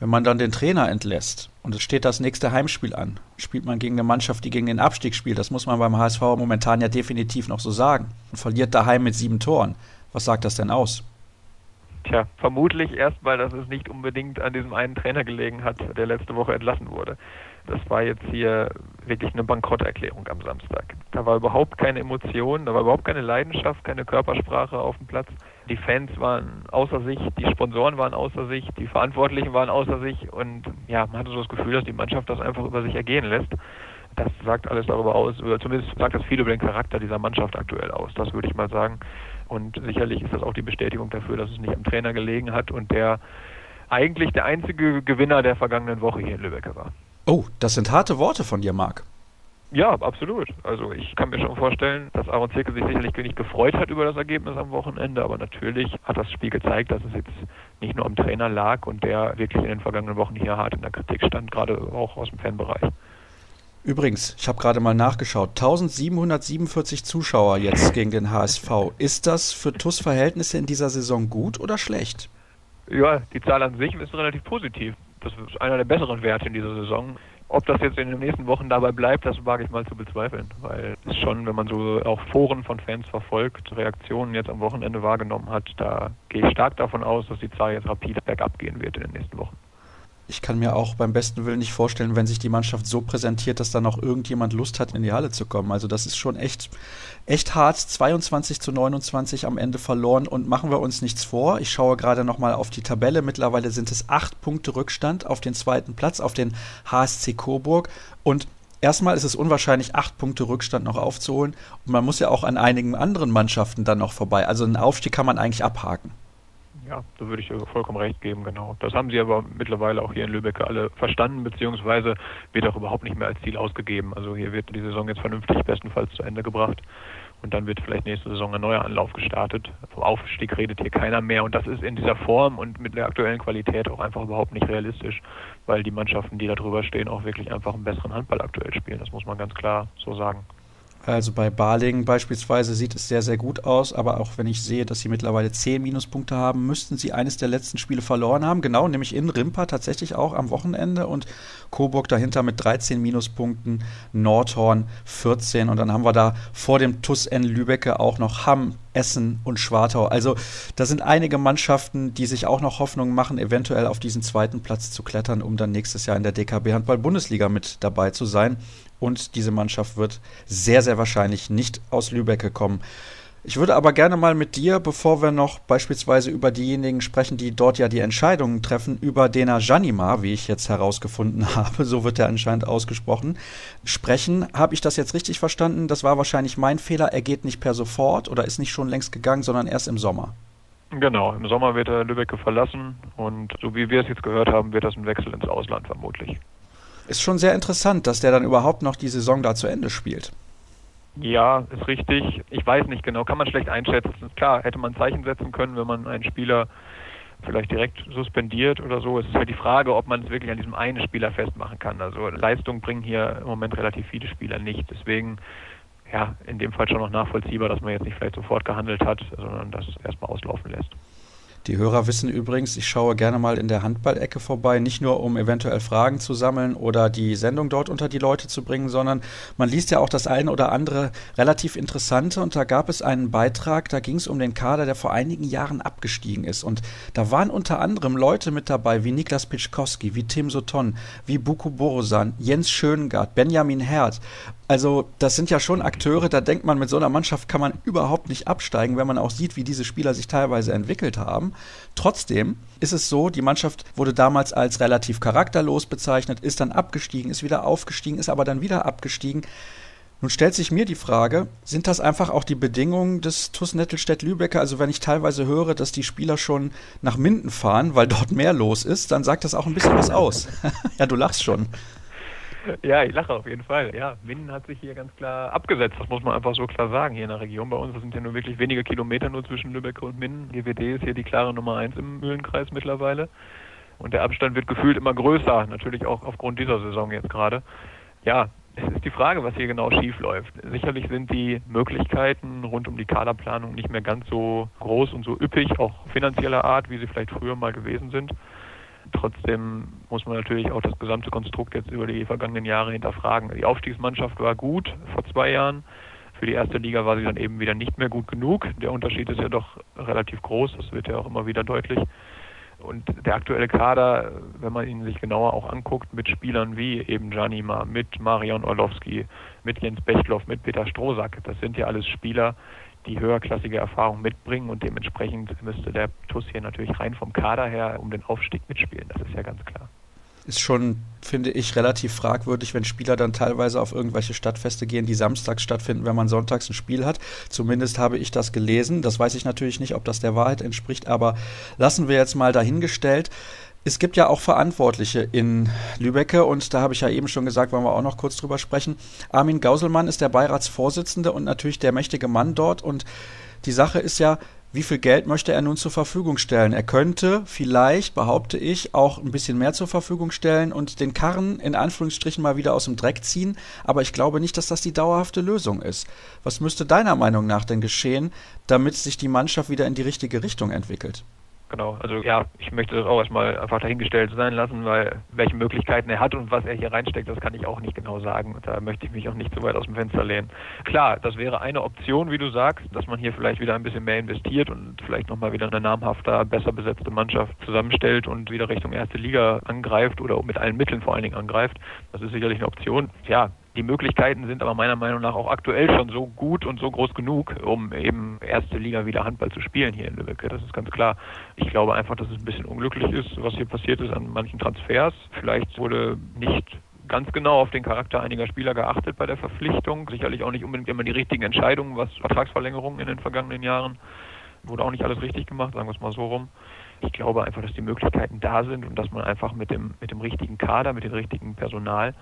Wenn man dann den Trainer entlässt und es steht das nächste Heimspiel an, spielt man gegen eine Mannschaft, die gegen den Abstieg spielt, das muss man beim HSV momentan ja definitiv noch so sagen, und verliert daheim mit sieben Toren. Was sagt das denn aus? Tja, vermutlich erstmal, dass es nicht unbedingt an diesem einen Trainer gelegen hat, der letzte Woche entlassen wurde. Das war jetzt hier wirklich eine Bankrotterklärung am Samstag. Da war überhaupt keine Emotion, da war überhaupt keine Leidenschaft, keine Körpersprache auf dem Platz. Die Fans waren außer sich, die Sponsoren waren außer sich, die Verantwortlichen waren außer sich und ja, man hatte so das Gefühl, dass die Mannschaft das einfach über sich ergehen lässt. Das sagt alles darüber aus, oder zumindest sagt das viel über den Charakter dieser Mannschaft aktuell aus, das würde ich mal sagen. Und sicherlich ist das auch die Bestätigung dafür, dass es nicht am Trainer gelegen hat und der eigentlich der einzige Gewinner der vergangenen Woche hier in Lübeck war. Oh, das sind harte Worte von dir, Marc. Ja, absolut. Also ich kann mir schon vorstellen, dass Aaron Zirke sich sicherlich nicht gefreut hat über das Ergebnis am Wochenende, aber natürlich hat das Spiel gezeigt, dass es jetzt nicht nur am Trainer lag und der wirklich in den vergangenen Wochen hier hart in der Kritik stand, gerade auch aus dem Fanbereich. Übrigens, ich habe gerade mal nachgeschaut, 1747 Zuschauer jetzt gegen den HSV. Ist das für TUS-Verhältnisse in dieser Saison gut oder schlecht? Ja, die Zahl an sich ist relativ positiv. Das ist einer der besseren Werte in dieser Saison. Ob das jetzt in den nächsten Wochen dabei bleibt, das wage ich mal zu bezweifeln, weil es schon, wenn man so auch Foren von Fans verfolgt, Reaktionen jetzt am Wochenende wahrgenommen hat, da gehe ich stark davon aus, dass die Zahl jetzt rapide bergab gehen wird in den nächsten Wochen ich kann mir auch beim besten Willen nicht vorstellen, wenn sich die Mannschaft so präsentiert, dass da noch irgendjemand Lust hat, in die Halle zu kommen. Also das ist schon echt, echt hart. 22 zu 29 am Ende verloren und machen wir uns nichts vor. Ich schaue gerade nochmal auf die Tabelle. Mittlerweile sind es acht Punkte Rückstand auf den zweiten Platz, auf den HSC Coburg. Und erstmal ist es unwahrscheinlich, acht Punkte Rückstand noch aufzuholen. Und man muss ja auch an einigen anderen Mannschaften dann noch vorbei. Also einen Aufstieg kann man eigentlich abhaken. Ja, da würde ich vollkommen recht geben, genau. Das haben sie aber mittlerweile auch hier in Lübeck alle verstanden, beziehungsweise wird auch überhaupt nicht mehr als Ziel ausgegeben. Also hier wird die Saison jetzt vernünftig bestenfalls zu Ende gebracht und dann wird vielleicht nächste Saison ein neuer Anlauf gestartet. Vom Aufstieg redet hier keiner mehr und das ist in dieser Form und mit der aktuellen Qualität auch einfach überhaupt nicht realistisch, weil die Mannschaften, die da drüber stehen, auch wirklich einfach einen besseren Handball aktuell spielen. Das muss man ganz klar so sagen. Also bei Baling beispielsweise sieht es sehr, sehr gut aus, aber auch wenn ich sehe, dass sie mittlerweile 10 Minuspunkte haben, müssten sie eines der letzten Spiele verloren haben. Genau, nämlich in Rimpa tatsächlich auch am Wochenende und Coburg dahinter mit 13 Minuspunkten, Nordhorn 14 und dann haben wir da vor dem TUS N Lübecke auch noch Hamm Essen und Schwartau. Also da sind einige Mannschaften, die sich auch noch Hoffnung machen, eventuell auf diesen zweiten Platz zu klettern, um dann nächstes Jahr in der DKB Handball Bundesliga mit dabei zu sein. Und diese Mannschaft wird sehr, sehr wahrscheinlich nicht aus Lübeck kommen. Ich würde aber gerne mal mit dir, bevor wir noch beispielsweise über diejenigen sprechen, die dort ja die Entscheidungen treffen, über Dena Janima, wie ich jetzt herausgefunden habe, so wird er anscheinend ausgesprochen, sprechen. Habe ich das jetzt richtig verstanden? Das war wahrscheinlich mein Fehler. Er geht nicht per sofort oder ist nicht schon längst gegangen, sondern erst im Sommer. Genau, im Sommer wird er Lübeck verlassen und so wie wir es jetzt gehört haben, wird das ein Wechsel ins Ausland vermutlich. Ist schon sehr interessant, dass der dann überhaupt noch die Saison da zu Ende spielt. Ja, ist richtig. Ich weiß nicht genau, kann man schlecht einschätzen. Klar, hätte man ein Zeichen setzen können, wenn man einen Spieler vielleicht direkt suspendiert oder so. Es ist halt die Frage, ob man es wirklich an diesem einen Spieler festmachen kann. Also Leistung bringen hier im Moment relativ viele Spieler nicht. Deswegen, ja, in dem Fall schon noch nachvollziehbar, dass man jetzt nicht vielleicht sofort gehandelt hat, sondern das erstmal auslaufen lässt. Die Hörer wissen übrigens, ich schaue gerne mal in der Handballecke vorbei, nicht nur um eventuell Fragen zu sammeln oder die Sendung dort unter die Leute zu bringen, sondern man liest ja auch das eine oder andere relativ interessante und da gab es einen Beitrag, da ging es um den Kader, der vor einigen Jahren abgestiegen ist und da waren unter anderem Leute mit dabei wie Niklas Pitschkowski, wie Tim Soton, wie Buko Borosan, Jens Schöngard, Benjamin Herd also das sind ja schon Akteure, da denkt man, mit so einer Mannschaft kann man überhaupt nicht absteigen, wenn man auch sieht, wie diese Spieler sich teilweise entwickelt haben. Trotzdem ist es so, die Mannschaft wurde damals als relativ charakterlos bezeichnet, ist dann abgestiegen, ist wieder aufgestiegen, ist aber dann wieder abgestiegen. Nun stellt sich mir die Frage, sind das einfach auch die Bedingungen des TuS Nettelstedt-Lübecker? Also wenn ich teilweise höre, dass die Spieler schon nach Minden fahren, weil dort mehr los ist, dann sagt das auch ein bisschen was aus. ja, du lachst schon. Ja, ich lache auf jeden Fall. Ja, Minden hat sich hier ganz klar abgesetzt. Das muss man einfach so klar sagen hier in der Region bei uns. Sind ja nur wirklich wenige Kilometer nur zwischen Lübeck und Minden. GWD ist hier die klare Nummer eins im Mühlenkreis mittlerweile. Und der Abstand wird gefühlt immer größer. Natürlich auch aufgrund dieser Saison jetzt gerade. Ja, es ist die Frage, was hier genau schief läuft. Sicherlich sind die Möglichkeiten rund um die Kaderplanung nicht mehr ganz so groß und so üppig, auch finanzieller Art, wie sie vielleicht früher mal gewesen sind. Trotzdem muss man natürlich auch das gesamte Konstrukt jetzt über die vergangenen Jahre hinterfragen. Die Aufstiegsmannschaft war gut vor zwei Jahren. Für die erste Liga war sie dann eben wieder nicht mehr gut genug. Der Unterschied ist ja doch relativ groß. Das wird ja auch immer wieder deutlich. Und der aktuelle Kader, wenn man ihn sich genauer auch anguckt, mit Spielern wie eben Janima, mit Marion Orlowski, mit Jens Bechtloff, mit Peter Strohsack, das sind ja alles Spieler, die höherklassige Erfahrung mitbringen und dementsprechend müsste der TUS hier natürlich rein vom Kader her um den Aufstieg mitspielen. Das ist ja ganz klar. Ist schon, finde ich, relativ fragwürdig, wenn Spieler dann teilweise auf irgendwelche Stadtfeste gehen, die samstags stattfinden, wenn man sonntags ein Spiel hat. Zumindest habe ich das gelesen. Das weiß ich natürlich nicht, ob das der Wahrheit entspricht, aber lassen wir jetzt mal dahingestellt. Es gibt ja auch Verantwortliche in Lübecke und da habe ich ja eben schon gesagt, wollen wir auch noch kurz drüber sprechen. Armin Gauselmann ist der Beiratsvorsitzende und natürlich der mächtige Mann dort und die Sache ist ja, wie viel Geld möchte er nun zur Verfügung stellen? Er könnte vielleicht, behaupte ich, auch ein bisschen mehr zur Verfügung stellen und den Karren in Anführungsstrichen mal wieder aus dem Dreck ziehen, aber ich glaube nicht, dass das die dauerhafte Lösung ist. Was müsste deiner Meinung nach denn geschehen, damit sich die Mannschaft wieder in die richtige Richtung entwickelt? Genau, also ja, ich möchte das auch erstmal einfach dahingestellt sein lassen, weil welche Möglichkeiten er hat und was er hier reinsteckt, das kann ich auch nicht genau sagen. Da möchte ich mich auch nicht zu weit aus dem Fenster lehnen. Klar, das wäre eine Option, wie du sagst, dass man hier vielleicht wieder ein bisschen mehr investiert und vielleicht nochmal wieder eine namhafter, besser besetzte Mannschaft zusammenstellt und wieder Richtung erste Liga angreift oder mit allen Mitteln vor allen Dingen angreift. Das ist sicherlich eine Option. Ja, die Möglichkeiten sind aber meiner Meinung nach auch aktuell schon so gut und so groß genug, um eben erste Liga wieder Handball zu spielen hier in Lübeck. Das ist ganz klar. Ich glaube einfach, dass es ein bisschen unglücklich ist, was hier passiert ist an manchen Transfers. Vielleicht wurde nicht ganz genau auf den Charakter einiger Spieler geachtet bei der Verpflichtung. Sicherlich auch nicht unbedingt immer die richtigen Entscheidungen, was Vertragsverlängerungen in den vergangenen Jahren. Wurde auch nicht alles richtig gemacht, sagen wir es mal so rum. Ich glaube einfach, dass die Möglichkeiten da sind und dass man einfach mit dem, mit dem richtigen Kader, mit dem richtigen Personal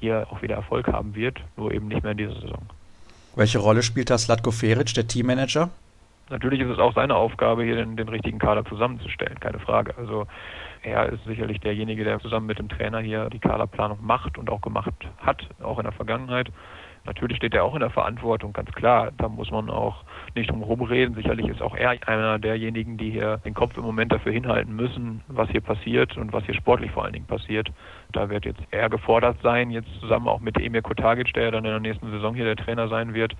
hier auch wieder Erfolg haben wird, nur eben nicht mehr in dieser Saison. Welche Rolle spielt da Slatko Feric, der Teammanager? Natürlich ist es auch seine Aufgabe, hier den, den richtigen Kader zusammenzustellen, keine Frage. Also er ist sicherlich derjenige, der zusammen mit dem Trainer hier die Kaderplanung macht und auch gemacht hat, auch in der Vergangenheit. Natürlich steht er auch in der Verantwortung, ganz klar. Da muss man auch nicht drum rumreden. Sicherlich ist auch er einer derjenigen, die hier den Kopf im Moment dafür hinhalten müssen, was hier passiert und was hier sportlich vor allen Dingen passiert. Da wird jetzt er gefordert sein, jetzt zusammen auch mit Emir Kotagic, der dann in der nächsten Saison hier der Trainer sein wird,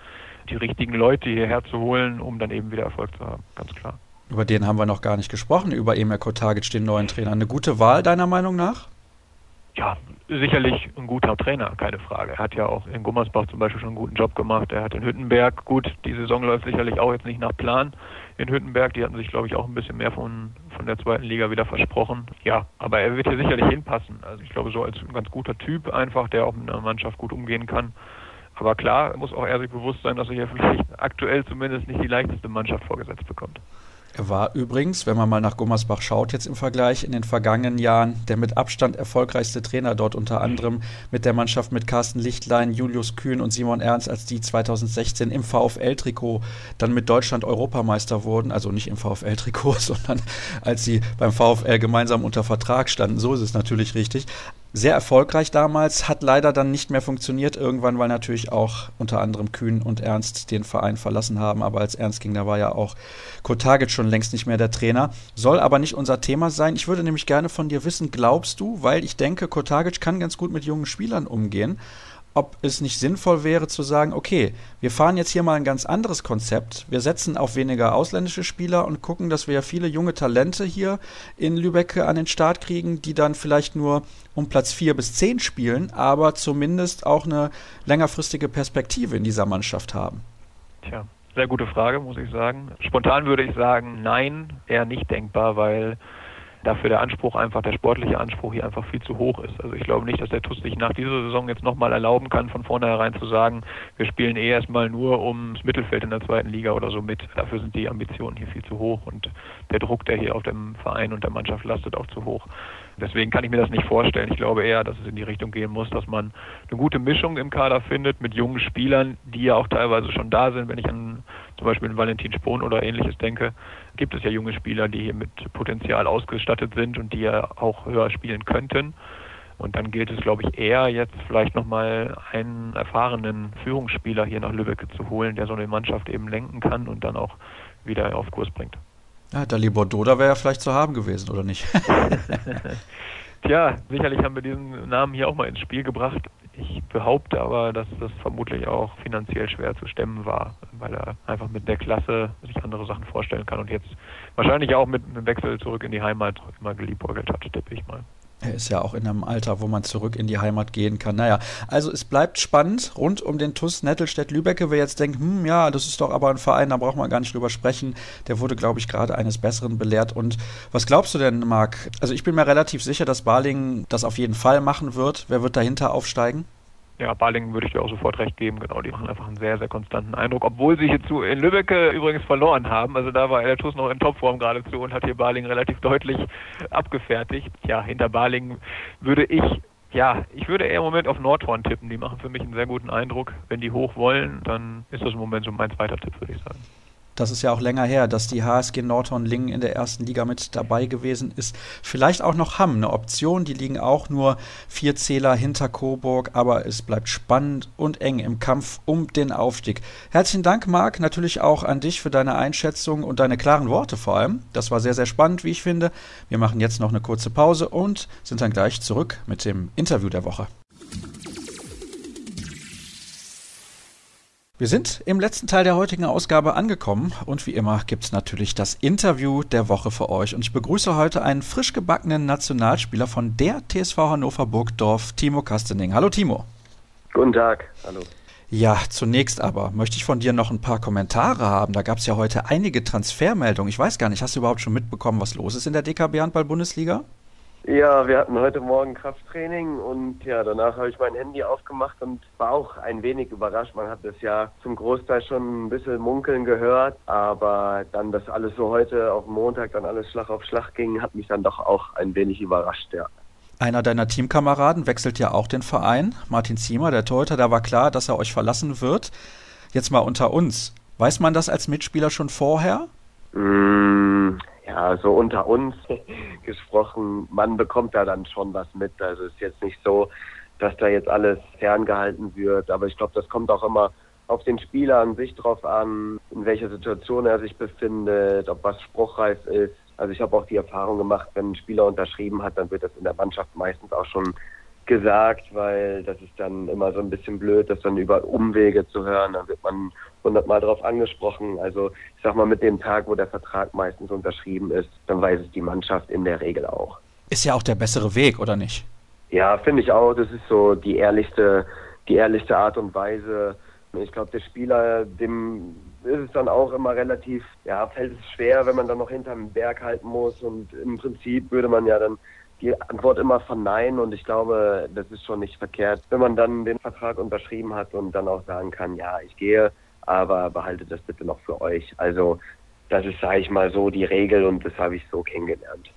die richtigen Leute hierher zu holen, um dann eben wieder Erfolg zu haben, ganz klar. Über den haben wir noch gar nicht gesprochen, über Emir Kotagic, den neuen Trainer. Eine gute Wahl deiner Meinung nach? Ja, sicherlich ein guter Trainer, keine Frage. Er hat ja auch in Gummersbach zum Beispiel schon einen guten Job gemacht. Er hat in Hüttenberg, gut, die Saison läuft sicherlich auch jetzt nicht nach Plan in Hüttenberg. Die hatten sich, glaube ich, auch ein bisschen mehr von, von der zweiten Liga wieder versprochen. Ja, aber er wird hier sicherlich hinpassen. Also ich glaube, so als ein ganz guter Typ einfach, der auch mit einer Mannschaft gut umgehen kann. Aber klar, muss auch er sich bewusst sein, dass er hier vielleicht aktuell zumindest nicht die leichteste Mannschaft vorgesetzt bekommt. Er war übrigens, wenn man mal nach Gummersbach schaut, jetzt im Vergleich in den vergangenen Jahren der mit Abstand erfolgreichste Trainer dort unter anderem mit der Mannschaft mit Carsten Lichtlein, Julius Kühn und Simon Ernst, als die 2016 im VfL-Trikot dann mit Deutschland Europameister wurden. Also nicht im VfL-Trikot, sondern als sie beim VfL gemeinsam unter Vertrag standen. So ist es natürlich richtig sehr erfolgreich damals, hat leider dann nicht mehr funktioniert irgendwann, weil natürlich auch unter anderem Kühn und Ernst den Verein verlassen haben. Aber als Ernst ging, da war ja auch Kotagic schon längst nicht mehr der Trainer. Soll aber nicht unser Thema sein. Ich würde nämlich gerne von dir wissen, glaubst du, weil ich denke, Kotagic kann ganz gut mit jungen Spielern umgehen, ob es nicht sinnvoll wäre zu sagen, okay, wir fahren jetzt hier mal ein ganz anderes Konzept. Wir setzen auf weniger ausländische Spieler und gucken, dass wir ja viele junge Talente hier in Lübeck an den Start kriegen, die dann vielleicht nur um Platz 4 bis 10 spielen, aber zumindest auch eine längerfristige Perspektive in dieser Mannschaft haben. Tja, sehr gute Frage, muss ich sagen. Spontan würde ich sagen, nein, eher nicht denkbar, weil dafür der Anspruch einfach, der sportliche Anspruch hier einfach viel zu hoch ist. Also ich glaube nicht, dass der TUS sich nach dieser Saison jetzt nochmal erlauben kann, von vornherein zu sagen, wir spielen eh erstmal nur ums Mittelfeld in der zweiten Liga oder so mit. Dafür sind die Ambitionen hier viel zu hoch und der Druck, der hier auf dem Verein und der Mannschaft lastet, auch zu hoch. Deswegen kann ich mir das nicht vorstellen. Ich glaube eher, dass es in die Richtung gehen muss, dass man eine gute Mischung im Kader findet mit jungen Spielern, die ja auch teilweise schon da sind. Wenn ich an zum Beispiel an Valentin Spohn oder ähnliches denke, gibt es ja junge Spieler, die hier mit Potenzial ausgestattet sind und die ja auch höher spielen könnten. Und dann gilt es, glaube ich, eher jetzt vielleicht nochmal einen erfahrenen Führungsspieler hier nach Lübeck zu holen, der so eine Mannschaft eben lenken kann und dann auch wieder auf Kurs bringt. Ja, Dali Bordeaux, da wäre ja vielleicht zu haben gewesen, oder nicht? Tja, sicherlich haben wir diesen Namen hier auch mal ins Spiel gebracht. Ich behaupte aber, dass das vermutlich auch finanziell schwer zu stemmen war, weil er einfach mit der Klasse sich andere Sachen vorstellen kann und jetzt wahrscheinlich auch mit einem Wechsel zurück in die Heimat immer geliebäugelt hat, tippe ich mal. Er ist ja auch in einem Alter, wo man zurück in die Heimat gehen kann. Naja, also es bleibt spannend rund um den TUS Nettelstedt-Lübecke. Wer jetzt denkt, hm, ja, das ist doch aber ein Verein, da braucht man gar nicht drüber sprechen. Der wurde, glaube ich, gerade eines Besseren belehrt. Und was glaubst du denn, Marc? Also ich bin mir relativ sicher, dass Barling das auf jeden Fall machen wird. Wer wird dahinter aufsteigen? Ja, Balingen würde ich dir auch sofort recht geben. Genau, die machen einfach einen sehr, sehr konstanten Eindruck. Obwohl sie hierzu in Lübeck übrigens verloren haben. Also da war der TuS noch in Topform geradezu und hat hier Balingen relativ deutlich abgefertigt. Ja, hinter Balingen würde ich ja, ich würde eher im Moment auf Nordhorn tippen. Die machen für mich einen sehr guten Eindruck. Wenn die hoch wollen, dann ist das im Moment so mein zweiter Tipp, würde ich sagen. Das ist ja auch länger her, dass die HSG Nordhorn-Lingen in der ersten Liga mit dabei gewesen ist. Vielleicht auch noch Hamm, eine Option. Die liegen auch nur vier Zähler hinter Coburg, aber es bleibt spannend und eng im Kampf um den Aufstieg. Herzlichen Dank, Marc, natürlich auch an dich für deine Einschätzung und deine klaren Worte vor allem. Das war sehr, sehr spannend, wie ich finde. Wir machen jetzt noch eine kurze Pause und sind dann gleich zurück mit dem Interview der Woche. Wir sind im letzten Teil der heutigen Ausgabe angekommen und wie immer gibt es natürlich das Interview der Woche für euch. Und ich begrüße heute einen frisch gebackenen Nationalspieler von der TSV Hannover Burgdorf, Timo Kastening. Hallo Timo. Guten Tag, hallo. Ja, zunächst aber möchte ich von dir noch ein paar Kommentare haben. Da gab es ja heute einige Transfermeldungen. Ich weiß gar nicht, hast du überhaupt schon mitbekommen, was los ist in der DKB Handball-Bundesliga? Ja, wir hatten heute Morgen Krafttraining und ja, danach habe ich mein Handy aufgemacht und war auch ein wenig überrascht. Man hat das ja zum Großteil schon ein bisschen munkeln gehört, aber dann, dass alles so heute auf Montag dann alles Schlag auf Schlag ging, hat mich dann doch auch ein wenig überrascht, ja. Einer deiner Teamkameraden wechselt ja auch den Verein, Martin Ziemer, der Torhüter, da war klar, dass er euch verlassen wird. Jetzt mal unter uns. Weiß man das als Mitspieler schon vorher? Mmh, ja, so unter uns gesprochen, man bekommt da dann schon was mit. Also es ist jetzt nicht so, dass da jetzt alles ferngehalten wird. Aber ich glaube, das kommt auch immer auf den Spieler an sich drauf an, in welcher Situation er sich befindet, ob was spruchreif ist. Also ich habe auch die Erfahrung gemacht, wenn ein Spieler unterschrieben hat, dann wird das in der Mannschaft meistens auch schon gesagt, weil das ist dann immer so ein bisschen blöd, das dann über Umwege zu hören. Dann wird man hundertmal darauf angesprochen. Also ich sag mal, mit dem Tag, wo der Vertrag meistens unterschrieben ist, dann weiß es die Mannschaft in der Regel auch. Ist ja auch der bessere Weg, oder nicht? Ja, finde ich auch. Das ist so die ehrlichste, die ehrlichste Art und Weise. Ich glaube, der Spieler, dem ist es dann auch immer relativ, ja, fällt es schwer, wenn man dann noch hinterm Berg halten muss. Und im Prinzip würde man ja dann die Antwort immer verneinen und ich glaube, das ist schon nicht verkehrt, wenn man dann den Vertrag unterschrieben hat und dann auch sagen kann, ja, ich gehe, aber behaltet das bitte noch für euch. Also das ist, sage ich mal, so die Regel und das habe ich so kennengelernt.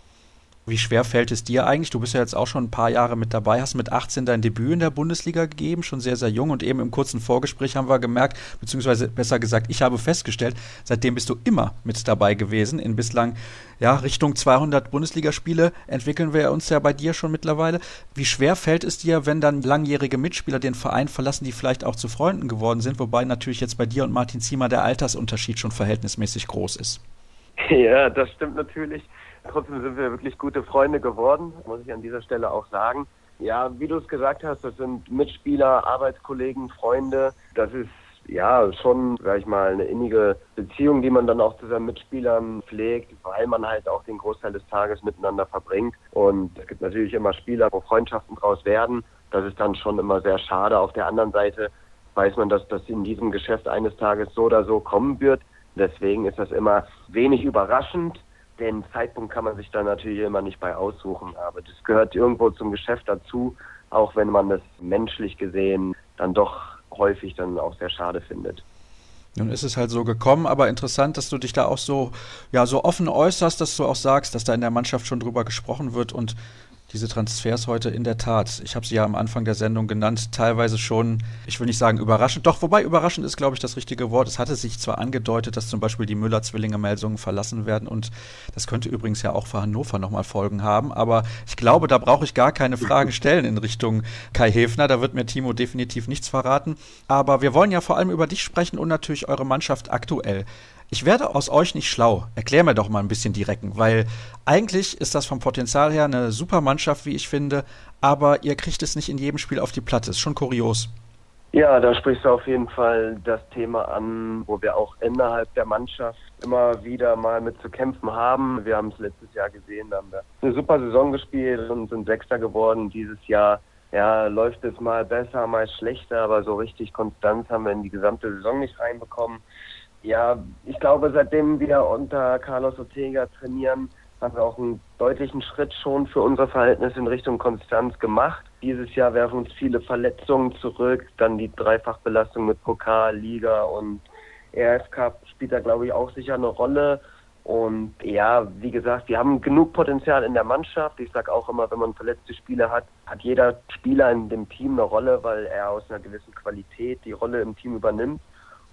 Wie schwer fällt es dir eigentlich? Du bist ja jetzt auch schon ein paar Jahre mit dabei, hast mit 18 dein Debüt in der Bundesliga gegeben, schon sehr, sehr jung. Und eben im kurzen Vorgespräch haben wir gemerkt, beziehungsweise besser gesagt, ich habe festgestellt, seitdem bist du immer mit dabei gewesen. In bislang ja, Richtung 200 Bundesligaspiele entwickeln wir uns ja bei dir schon mittlerweile. Wie schwer fällt es dir, wenn dann langjährige Mitspieler den Verein verlassen, die vielleicht auch zu Freunden geworden sind, wobei natürlich jetzt bei dir und Martin Ziemer der Altersunterschied schon verhältnismäßig groß ist? Ja, das stimmt natürlich. Trotzdem sind wir wirklich gute Freunde geworden, muss ich an dieser Stelle auch sagen. Ja, wie du es gesagt hast, das sind Mitspieler, Arbeitskollegen, Freunde. Das ist ja schon, sag ich mal, eine innige Beziehung, die man dann auch zu seinen Mitspielern pflegt, weil man halt auch den Großteil des Tages miteinander verbringt. Und es gibt natürlich immer Spieler, wo Freundschaften draus werden. Das ist dann schon immer sehr schade. Auf der anderen Seite weiß man, dass das in diesem Geschäft eines Tages so oder so kommen wird. Deswegen ist das immer wenig überraschend den Zeitpunkt kann man sich da natürlich immer nicht bei aussuchen, aber das gehört irgendwo zum Geschäft dazu, auch wenn man das menschlich gesehen dann doch häufig dann auch sehr schade findet. Nun ist es halt so gekommen, aber interessant, dass du dich da auch so, ja, so offen äußerst, dass du auch sagst, dass da in der Mannschaft schon drüber gesprochen wird und diese Transfers heute in der Tat, ich habe sie ja am Anfang der Sendung genannt, teilweise schon, ich will nicht sagen überraschend, doch, wobei überraschend ist, glaube ich, das richtige Wort. Es hatte sich zwar angedeutet, dass zum Beispiel die Müller-Zwillinge Melsungen verlassen werden und das könnte übrigens ja auch für Hannover nochmal Folgen haben, aber ich glaube, da brauche ich gar keine Frage stellen in Richtung Kai Häfner, da wird mir Timo definitiv nichts verraten. Aber wir wollen ja vor allem über dich sprechen und natürlich eure Mannschaft aktuell. Ich werde aus euch nicht schlau. Erklär mir doch mal ein bisschen die Recken, weil eigentlich ist das vom Potenzial her eine super Mannschaft, wie ich finde, aber ihr kriegt es nicht in jedem Spiel auf die Platte. Ist schon kurios. Ja, da sprichst du auf jeden Fall das Thema an, wo wir auch innerhalb der Mannschaft immer wieder mal mit zu kämpfen haben. Wir haben es letztes Jahr gesehen, da haben wir eine super Saison gespielt und sind Sechster geworden. Dieses Jahr ja, läuft es mal besser, mal schlechter, aber so richtig Konstanz haben wir in die gesamte Saison nicht reinbekommen. Ja, ich glaube, seitdem wir unter Carlos Ortega trainieren, haben wir auch einen deutlichen Schritt schon für unser Verhältnis in Richtung Konstanz gemacht. Dieses Jahr werfen uns viele Verletzungen zurück, dann die Dreifachbelastung mit Pokal, Liga und RF Cup spielt da, glaube ich, auch sicher eine Rolle. Und ja, wie gesagt, wir haben genug Potenzial in der Mannschaft. Ich sage auch immer, wenn man verletzte Spieler hat, hat jeder Spieler in dem Team eine Rolle, weil er aus einer gewissen Qualität die Rolle im Team übernimmt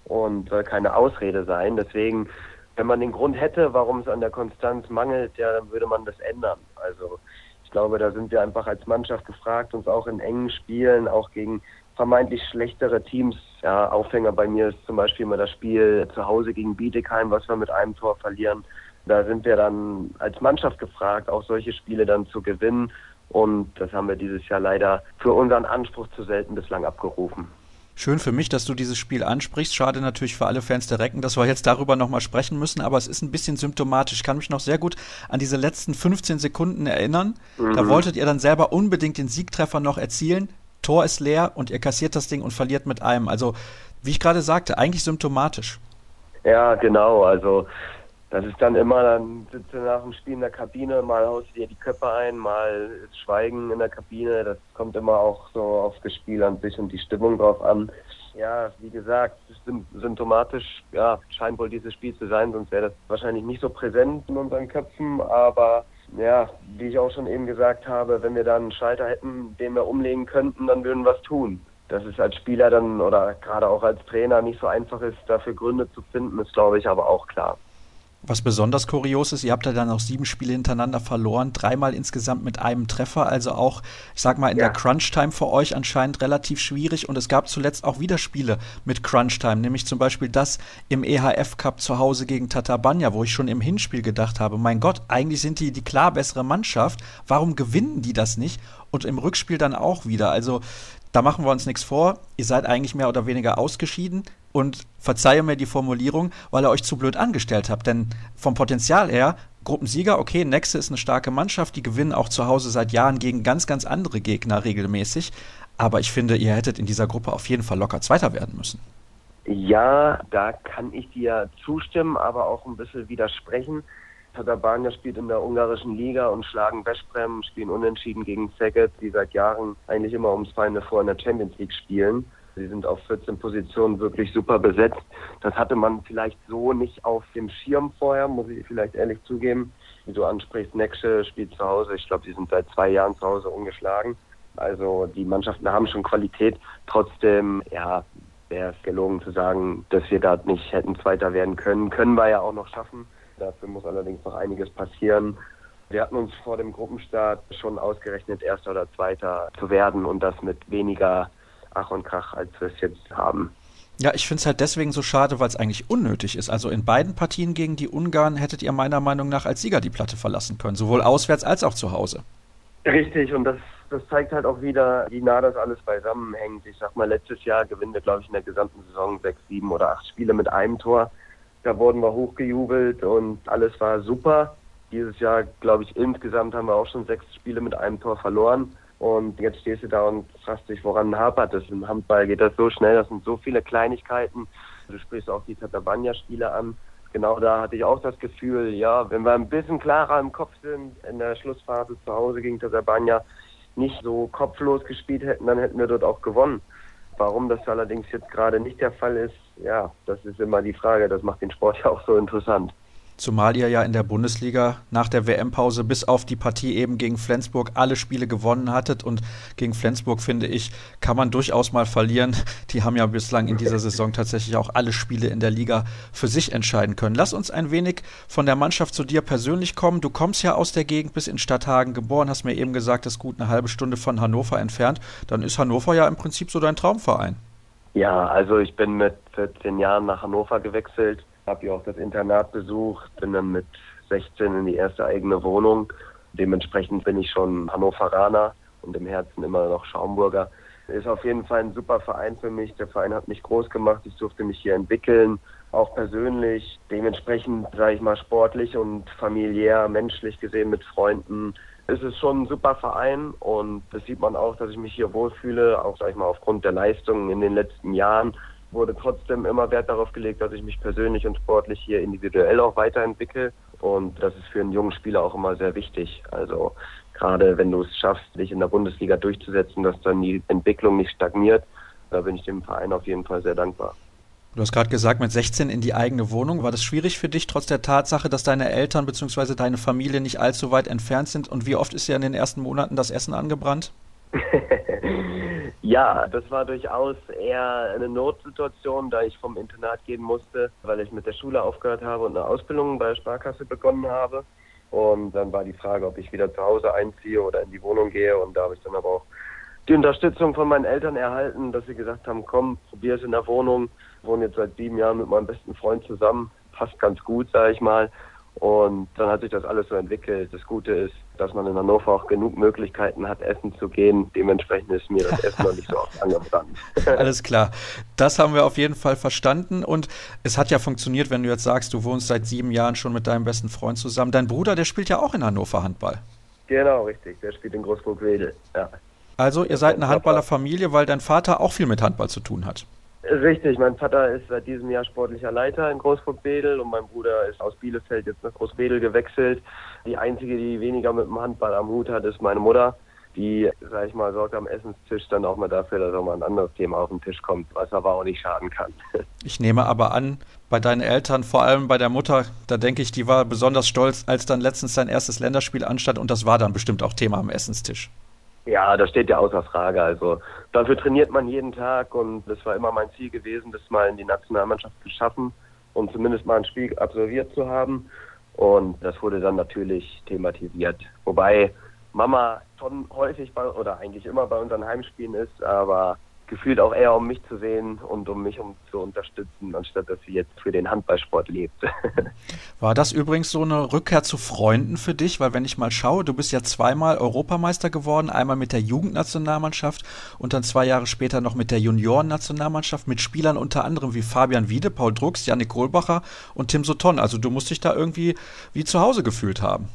und soll keine Ausrede sein. Deswegen, wenn man den Grund hätte, warum es an der Konstanz mangelt, ja, dann würde man das ändern. Also ich glaube, da sind wir einfach als Mannschaft gefragt, uns auch in engen Spielen, auch gegen vermeintlich schlechtere Teams. Ja, Aufhänger bei mir ist zum Beispiel immer das Spiel zu Hause gegen Bietigheim, was wir mit einem Tor verlieren. Da sind wir dann als Mannschaft gefragt, auch solche Spiele dann zu gewinnen. Und das haben wir dieses Jahr leider für unseren Anspruch zu selten bislang abgerufen. Schön für mich, dass du dieses Spiel ansprichst. Schade natürlich für alle Fans der Recken, dass wir jetzt darüber nochmal sprechen müssen, aber es ist ein bisschen symptomatisch. Ich kann mich noch sehr gut an diese letzten 15 Sekunden erinnern. Mhm. Da wolltet ihr dann selber unbedingt den Siegtreffer noch erzielen. Tor ist leer und ihr kassiert das Ding und verliert mit einem. Also, wie ich gerade sagte, eigentlich symptomatisch. Ja, genau. Also, das ist dann immer, dann sitzt du nach dem Spiel in der Kabine, mal haust du dir die Köpfe ein, mal ist Schweigen in der Kabine. Das kommt immer auch so auf das Spiel an sich und die Stimmung drauf an. Ja, wie gesagt, symptomatisch, ja, scheint wohl dieses Spiel zu sein, sonst wäre das wahrscheinlich nicht so präsent in unseren Köpfen. Aber ja, wie ich auch schon eben gesagt habe, wenn wir dann einen Schalter hätten, den wir umlegen könnten, dann würden wir es tun. Dass es als Spieler dann oder gerade auch als Trainer nicht so einfach ist, dafür Gründe zu finden, ist glaube ich aber auch klar. Was besonders kurios ist, ihr habt ja dann auch sieben Spiele hintereinander verloren, dreimal insgesamt mit einem Treffer, also auch, ich sag mal, in ja. der Crunch-Time für euch anscheinend relativ schwierig. Und es gab zuletzt auch wieder Spiele mit Crunch-Time, nämlich zum Beispiel das im EHF Cup zu Hause gegen Tatabanya, wo ich schon im Hinspiel gedacht habe, mein Gott, eigentlich sind die die klar bessere Mannschaft. Warum gewinnen die das nicht? Und im Rückspiel dann auch wieder. Also da machen wir uns nichts vor. Ihr seid eigentlich mehr oder weniger ausgeschieden und verzeihe mir die Formulierung, weil ihr euch zu blöd angestellt habt. Denn vom Potenzial her, Gruppensieger, okay, Nexe ist eine starke Mannschaft, die gewinnen auch zu Hause seit Jahren gegen ganz, ganz andere Gegner regelmäßig. Aber ich finde, ihr hättet in dieser Gruppe auf jeden Fall locker Zweiter werden müssen. Ja, da kann ich dir zustimmen, aber auch ein bisschen widersprechen. Tatabania spielt in der ungarischen Liga und schlagen Veszprem, spielen unentschieden gegen Szeged, die seit Jahren eigentlich immer ums Final Four in der Champions League spielen. Sie sind auf 14 Positionen wirklich super besetzt. Das hatte man vielleicht so nicht auf dem Schirm vorher, muss ich vielleicht ehrlich zugeben. Wie du ansprichst, Nexe spielt zu Hause. Ich glaube, sie sind seit zwei Jahren zu Hause ungeschlagen. Also die Mannschaften haben schon Qualität. Trotzdem, ja, wäre es gelogen zu sagen, dass wir da nicht hätten Zweiter werden können. Können wir ja auch noch schaffen. Dafür muss allerdings noch einiges passieren. Wir hatten uns vor dem Gruppenstart schon ausgerechnet, Erster oder Zweiter zu werden und das mit weniger Ach und Krach, als wir es jetzt haben. Ja, ich finde es halt deswegen so schade, weil es eigentlich unnötig ist. Also in beiden Partien gegen die Ungarn hättet ihr meiner Meinung nach als Sieger die Platte verlassen können, sowohl auswärts als auch zu Hause. Richtig, und das, das zeigt halt auch wieder, wie nah das alles beisammenhängt. Ich sag mal, letztes Jahr gewinnen wir, glaube ich, in der gesamten Saison sechs, sieben oder acht Spiele mit einem Tor. Da wurden wir hochgejubelt und alles war super. Dieses Jahr, glaube ich, insgesamt haben wir auch schon sechs Spiele mit einem Tor verloren. Und jetzt stehst du da und fragst dich, woran hapert es? Im Handball geht das so schnell, das sind so viele Kleinigkeiten. Du sprichst auch die Tatabanya-Spiele an. Genau da hatte ich auch das Gefühl, ja, wenn wir ein bisschen klarer im Kopf sind, in der Schlussphase zu Hause gegen Tatabanya nicht so kopflos gespielt hätten, dann hätten wir dort auch gewonnen. Warum das allerdings jetzt gerade nicht der Fall ist, ja, das ist immer die Frage. Das macht den Sport ja auch so interessant. Zumal ihr ja in der Bundesliga nach der WM-Pause bis auf die Partie eben gegen Flensburg alle Spiele gewonnen hattet. Und gegen Flensburg, finde ich, kann man durchaus mal verlieren. Die haben ja bislang in dieser Saison tatsächlich auch alle Spiele in der Liga für sich entscheiden können. Lass uns ein wenig von der Mannschaft zu dir persönlich kommen. Du kommst ja aus der Gegend, bis in Stadthagen geboren, hast mir eben gesagt, das ist gut eine halbe Stunde von Hannover entfernt. Dann ist Hannover ja im Prinzip so dein Traumverein. Ja, also ich bin mit 14 Jahren nach Hannover gewechselt, habe ja auch das Internat besucht, bin dann mit 16 in die erste eigene Wohnung. Dementsprechend bin ich schon Hannoveraner und im Herzen immer noch Schaumburger. Ist auf jeden Fall ein super Verein für mich. Der Verein hat mich groß gemacht. Ich durfte mich hier entwickeln, auch persönlich. Dementsprechend, sage ich mal, sportlich und familiär, menschlich gesehen mit Freunden ist es schon ein super Verein und das sieht man auch, dass ich mich hier wohlfühle, auch sag ich mal aufgrund der Leistungen in den letzten Jahren wurde trotzdem immer Wert darauf gelegt, dass ich mich persönlich und sportlich hier individuell auch weiterentwickle und das ist für einen jungen Spieler auch immer sehr wichtig. Also gerade wenn du es schaffst, dich in der Bundesliga durchzusetzen, dass dann die Entwicklung nicht stagniert, da bin ich dem Verein auf jeden Fall sehr dankbar. Du hast gerade gesagt, mit 16 in die eigene Wohnung. War das schwierig für dich, trotz der Tatsache, dass deine Eltern bzw. deine Familie nicht allzu weit entfernt sind? Und wie oft ist dir in den ersten Monaten das Essen angebrannt? ja, das war durchaus eher eine Notsituation, da ich vom Internat gehen musste, weil ich mit der Schule aufgehört habe und eine Ausbildung bei der Sparkasse begonnen habe. Und dann war die Frage, ob ich wieder zu Hause einziehe oder in die Wohnung gehe. Und da habe ich dann aber auch die Unterstützung von meinen Eltern erhalten, dass sie gesagt haben, komm, probier es in der Wohnung. Ich wohne jetzt seit sieben Jahren mit meinem besten Freund zusammen. Passt ganz gut, sage ich mal. Und dann hat sich das alles so entwickelt. Das Gute ist, dass man in Hannover auch genug Möglichkeiten hat, essen zu gehen. Dementsprechend ist mir das Essen noch nicht so oft angebrannt. Alles klar. Das haben wir auf jeden Fall verstanden. Und es hat ja funktioniert, wenn du jetzt sagst, du wohnst seit sieben Jahren schon mit deinem besten Freund zusammen. Dein Bruder, der spielt ja auch in Hannover Handball. Genau, richtig. Der spielt in Großburg-Wedel. Ja. Also ihr seid eine Handballerfamilie, weil dein Vater auch viel mit Handball zu tun hat. Richtig, mein Vater ist seit diesem Jahr sportlicher Leiter in Großburg-Bedel und mein Bruder ist aus Bielefeld jetzt nach Großbedel gewechselt. Die einzige, die weniger mit dem Handball am Hut hat, ist meine Mutter. Die, sag ich mal, sorgt am Essenstisch dann auch mal dafür, dass auch mal ein anderes Thema auf den Tisch kommt, was aber auch nicht schaden kann. Ich nehme aber an, bei deinen Eltern, vor allem bei der Mutter, da denke ich, die war besonders stolz, als dann letztens sein erstes Länderspiel anstand und das war dann bestimmt auch Thema am Essenstisch. Ja, das steht ja außer Frage. Also dafür trainiert man jeden Tag und das war immer mein Ziel gewesen, das mal in die Nationalmannschaft zu schaffen. und zumindest mal ein Spiel absolviert zu haben. Und das wurde dann natürlich thematisiert. Wobei Mama schon häufig bei, oder eigentlich immer bei unseren Heimspielen ist, aber gefühlt auch eher um mich zu sehen und um mich um zu unterstützen, anstatt dass sie jetzt für den Handballsport lebt. War das übrigens so eine Rückkehr zu Freunden für dich? Weil wenn ich mal schaue, du bist ja zweimal Europameister geworden, einmal mit der Jugendnationalmannschaft und dann zwei Jahre später noch mit der Juniorennationalmannschaft mit Spielern unter anderem wie Fabian Wiede, Paul Drucks, Janik Kohlbacher und Tim Soton. Also du musst dich da irgendwie wie zu Hause gefühlt haben.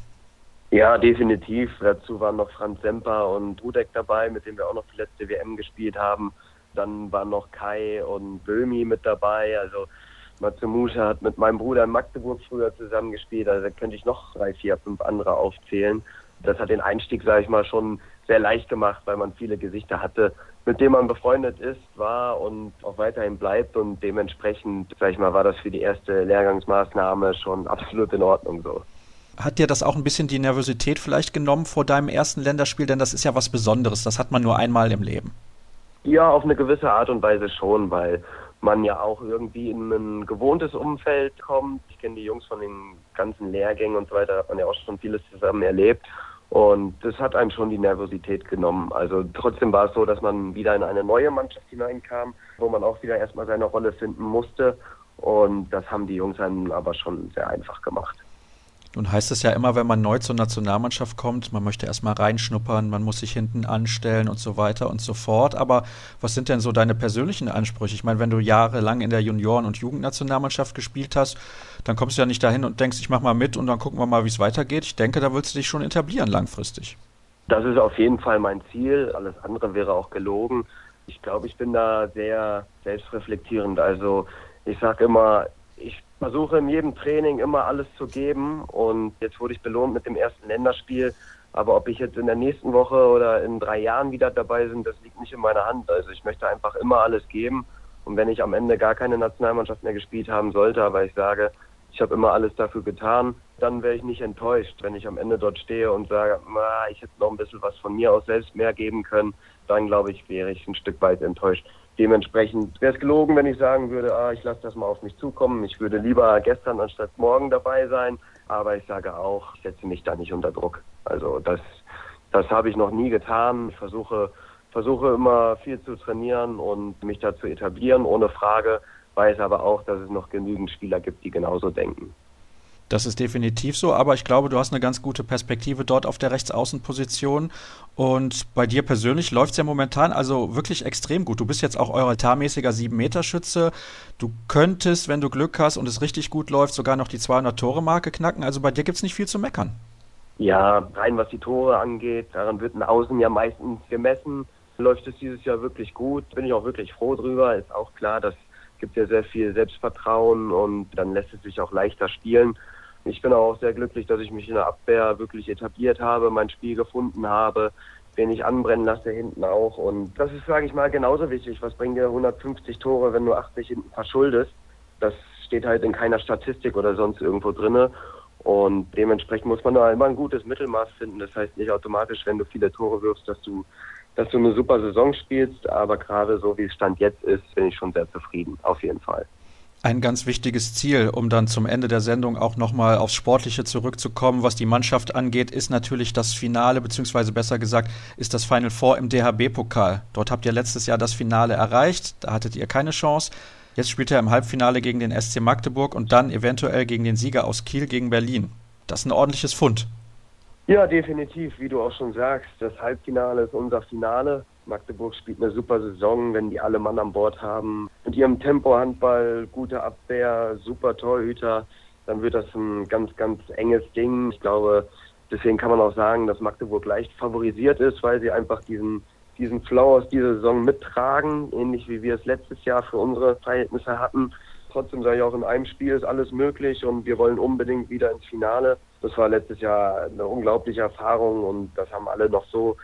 Ja, definitiv. Dazu waren noch Franz Semper und Rudek dabei, mit dem wir auch noch die letzte WM gespielt haben. Dann waren noch Kai und Böhmi mit dabei. Also Matze Muscha hat mit meinem Bruder in Magdeburg früher zusammengespielt. Also da könnte ich noch drei, vier, fünf andere aufzählen. Das hat den Einstieg, sage ich mal, schon sehr leicht gemacht, weil man viele Gesichter hatte, mit denen man befreundet ist, war und auch weiterhin bleibt. Und dementsprechend, sage ich mal, war das für die erste Lehrgangsmaßnahme schon absolut in Ordnung so. Hat dir das auch ein bisschen die Nervosität vielleicht genommen vor deinem ersten Länderspiel? Denn das ist ja was Besonderes. Das hat man nur einmal im Leben. Ja, auf eine gewisse Art und Weise schon, weil man ja auch irgendwie in ein gewohntes Umfeld kommt. Ich kenne die Jungs von den ganzen Lehrgängen und so weiter, hat man ja auch schon vieles zusammen erlebt. Und das hat einem schon die Nervosität genommen. Also trotzdem war es so, dass man wieder in eine neue Mannschaft hineinkam, wo man auch wieder erstmal seine Rolle finden musste. Und das haben die Jungs einem aber schon sehr einfach gemacht. Nun heißt es ja immer, wenn man neu zur Nationalmannschaft kommt, man möchte erstmal reinschnuppern, man muss sich hinten anstellen und so weiter und so fort. Aber was sind denn so deine persönlichen Ansprüche? Ich meine, wenn du jahrelang in der Junioren- und Jugendnationalmannschaft gespielt hast, dann kommst du ja nicht dahin und denkst, ich mach mal mit und dann gucken wir mal, wie es weitergeht. Ich denke, da willst du dich schon etablieren langfristig. Das ist auf jeden Fall mein Ziel. Alles andere wäre auch gelogen. Ich glaube, ich bin da sehr selbstreflektierend. Also ich sage immer, versuche in jedem Training immer alles zu geben und jetzt wurde ich belohnt mit dem ersten Länderspiel. Aber ob ich jetzt in der nächsten Woche oder in drei Jahren wieder dabei bin, das liegt nicht in meiner Hand. Also ich möchte einfach immer alles geben. Und wenn ich am Ende gar keine Nationalmannschaft mehr gespielt haben sollte, aber ich sage, ich habe immer alles dafür getan, dann wäre ich nicht enttäuscht. Wenn ich am Ende dort stehe und sage, ich hätte noch ein bisschen was von mir aus selbst mehr geben können, dann glaube ich, wäre ich ein Stück weit enttäuscht. Dementsprechend wäre es gelogen, wenn ich sagen würde, ah, ich lasse das mal auf mich zukommen. Ich würde lieber gestern anstatt morgen dabei sein. Aber ich sage auch, ich setze mich da nicht unter Druck. Also das, das habe ich noch nie getan. Ich versuche, versuche immer viel zu trainieren und mich da zu etablieren, ohne Frage. Weiß aber auch, dass es noch genügend Spieler gibt, die genauso denken. Das ist definitiv so, aber ich glaube, du hast eine ganz gute Perspektive dort auf der Rechtsaußenposition. Und bei dir persönlich läuft es ja momentan also wirklich extrem gut. Du bist jetzt auch euratarmäßiger 7-Meter-Schütze. Du könntest, wenn du Glück hast und es richtig gut läuft, sogar noch die 200-Tore-Marke knacken. Also bei dir gibt es nicht viel zu meckern. Ja, rein was die Tore angeht, daran wird ein Außen ja meistens gemessen. Läuft es dieses Jahr wirklich gut, bin ich auch wirklich froh drüber. Ist auch klar, dass gibt ja sehr viel Selbstvertrauen und dann lässt es sich auch leichter spielen. Ich bin auch sehr glücklich, dass ich mich in der Abwehr wirklich etabliert habe, mein Spiel gefunden habe, den ich anbrennen lasse hinten auch. Und das ist, sage ich mal, genauso wichtig. Was bringen dir 150 Tore, wenn du 80 hinten verschuldest? Das steht halt in keiner Statistik oder sonst irgendwo drinne. Und dementsprechend muss man da immer ein gutes Mittelmaß finden. Das heißt nicht automatisch, wenn du viele Tore wirfst, dass du, dass du eine super Saison spielst. Aber gerade so wie es Stand jetzt ist, bin ich schon sehr zufrieden. Auf jeden Fall ein ganz wichtiges Ziel, um dann zum Ende der Sendung auch nochmal aufs Sportliche zurückzukommen, was die Mannschaft angeht, ist natürlich das Finale, beziehungsweise besser gesagt, ist das Final Four im DHB-Pokal. Dort habt ihr letztes Jahr das Finale erreicht, da hattet ihr keine Chance. Jetzt spielt er im Halbfinale gegen den SC Magdeburg und dann eventuell gegen den Sieger aus Kiel gegen Berlin. Das ist ein ordentliches Fund. Ja, definitiv, wie du auch schon sagst. Das Halbfinale ist unser Finale. Magdeburg spielt eine super Saison, wenn die alle Mann an Bord haben. Mit ihrem Tempo-Handball, gute Abwehr, super Torhüter, dann wird das ein ganz, ganz enges Ding. Ich glaube, deswegen kann man auch sagen, dass Magdeburg leicht favorisiert ist, weil sie einfach diesen, diesen Flow aus dieser Saison mittragen, ähnlich wie wir es letztes Jahr für unsere Verhältnisse hatten. Trotzdem sage ich auch, in einem Spiel ist alles möglich und wir wollen unbedingt wieder ins Finale. Das war letztes Jahr eine unglaubliche Erfahrung und das haben alle noch so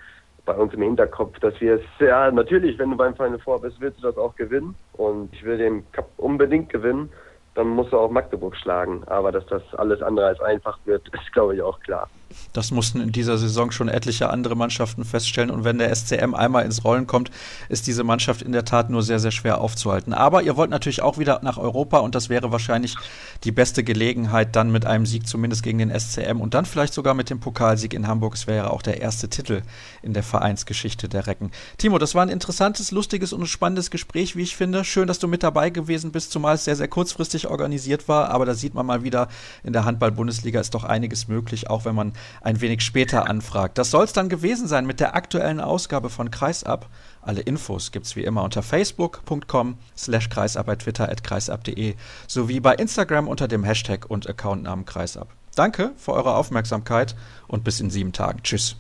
bei uns im Hinterkopf, dass wir es, ja, natürlich, wenn du beim Final Four bist, willst du das auch gewinnen. Und ich will den Cup unbedingt gewinnen. Dann musst du auch Magdeburg schlagen. Aber dass das alles andere als einfach wird, ist, glaube ich, auch klar. Das mussten in dieser Saison schon etliche andere Mannschaften feststellen. Und wenn der SCM einmal ins Rollen kommt, ist diese Mannschaft in der Tat nur sehr, sehr schwer aufzuhalten. Aber ihr wollt natürlich auch wieder nach Europa und das wäre wahrscheinlich die beste Gelegenheit, dann mit einem Sieg zumindest gegen den SCM und dann vielleicht sogar mit dem Pokalsieg in Hamburg. Es wäre auch der erste Titel in der Vereinsgeschichte der Recken. Timo, das war ein interessantes, lustiges und spannendes Gespräch, wie ich finde. Schön, dass du mit dabei gewesen bist, zumal es sehr, sehr kurzfristig organisiert war. Aber da sieht man mal wieder, in der Handball-Bundesliga ist doch einiges möglich, auch wenn man ein wenig später anfragt. Das soll es dann gewesen sein mit der aktuellen Ausgabe von Kreisab. Alle Infos gibt es wie immer unter facebook.com slash kreisab, bei twitter at kreisab.de sowie bei Instagram unter dem Hashtag und Accountnamen Kreisab. Danke für eure Aufmerksamkeit und bis in sieben Tagen. Tschüss.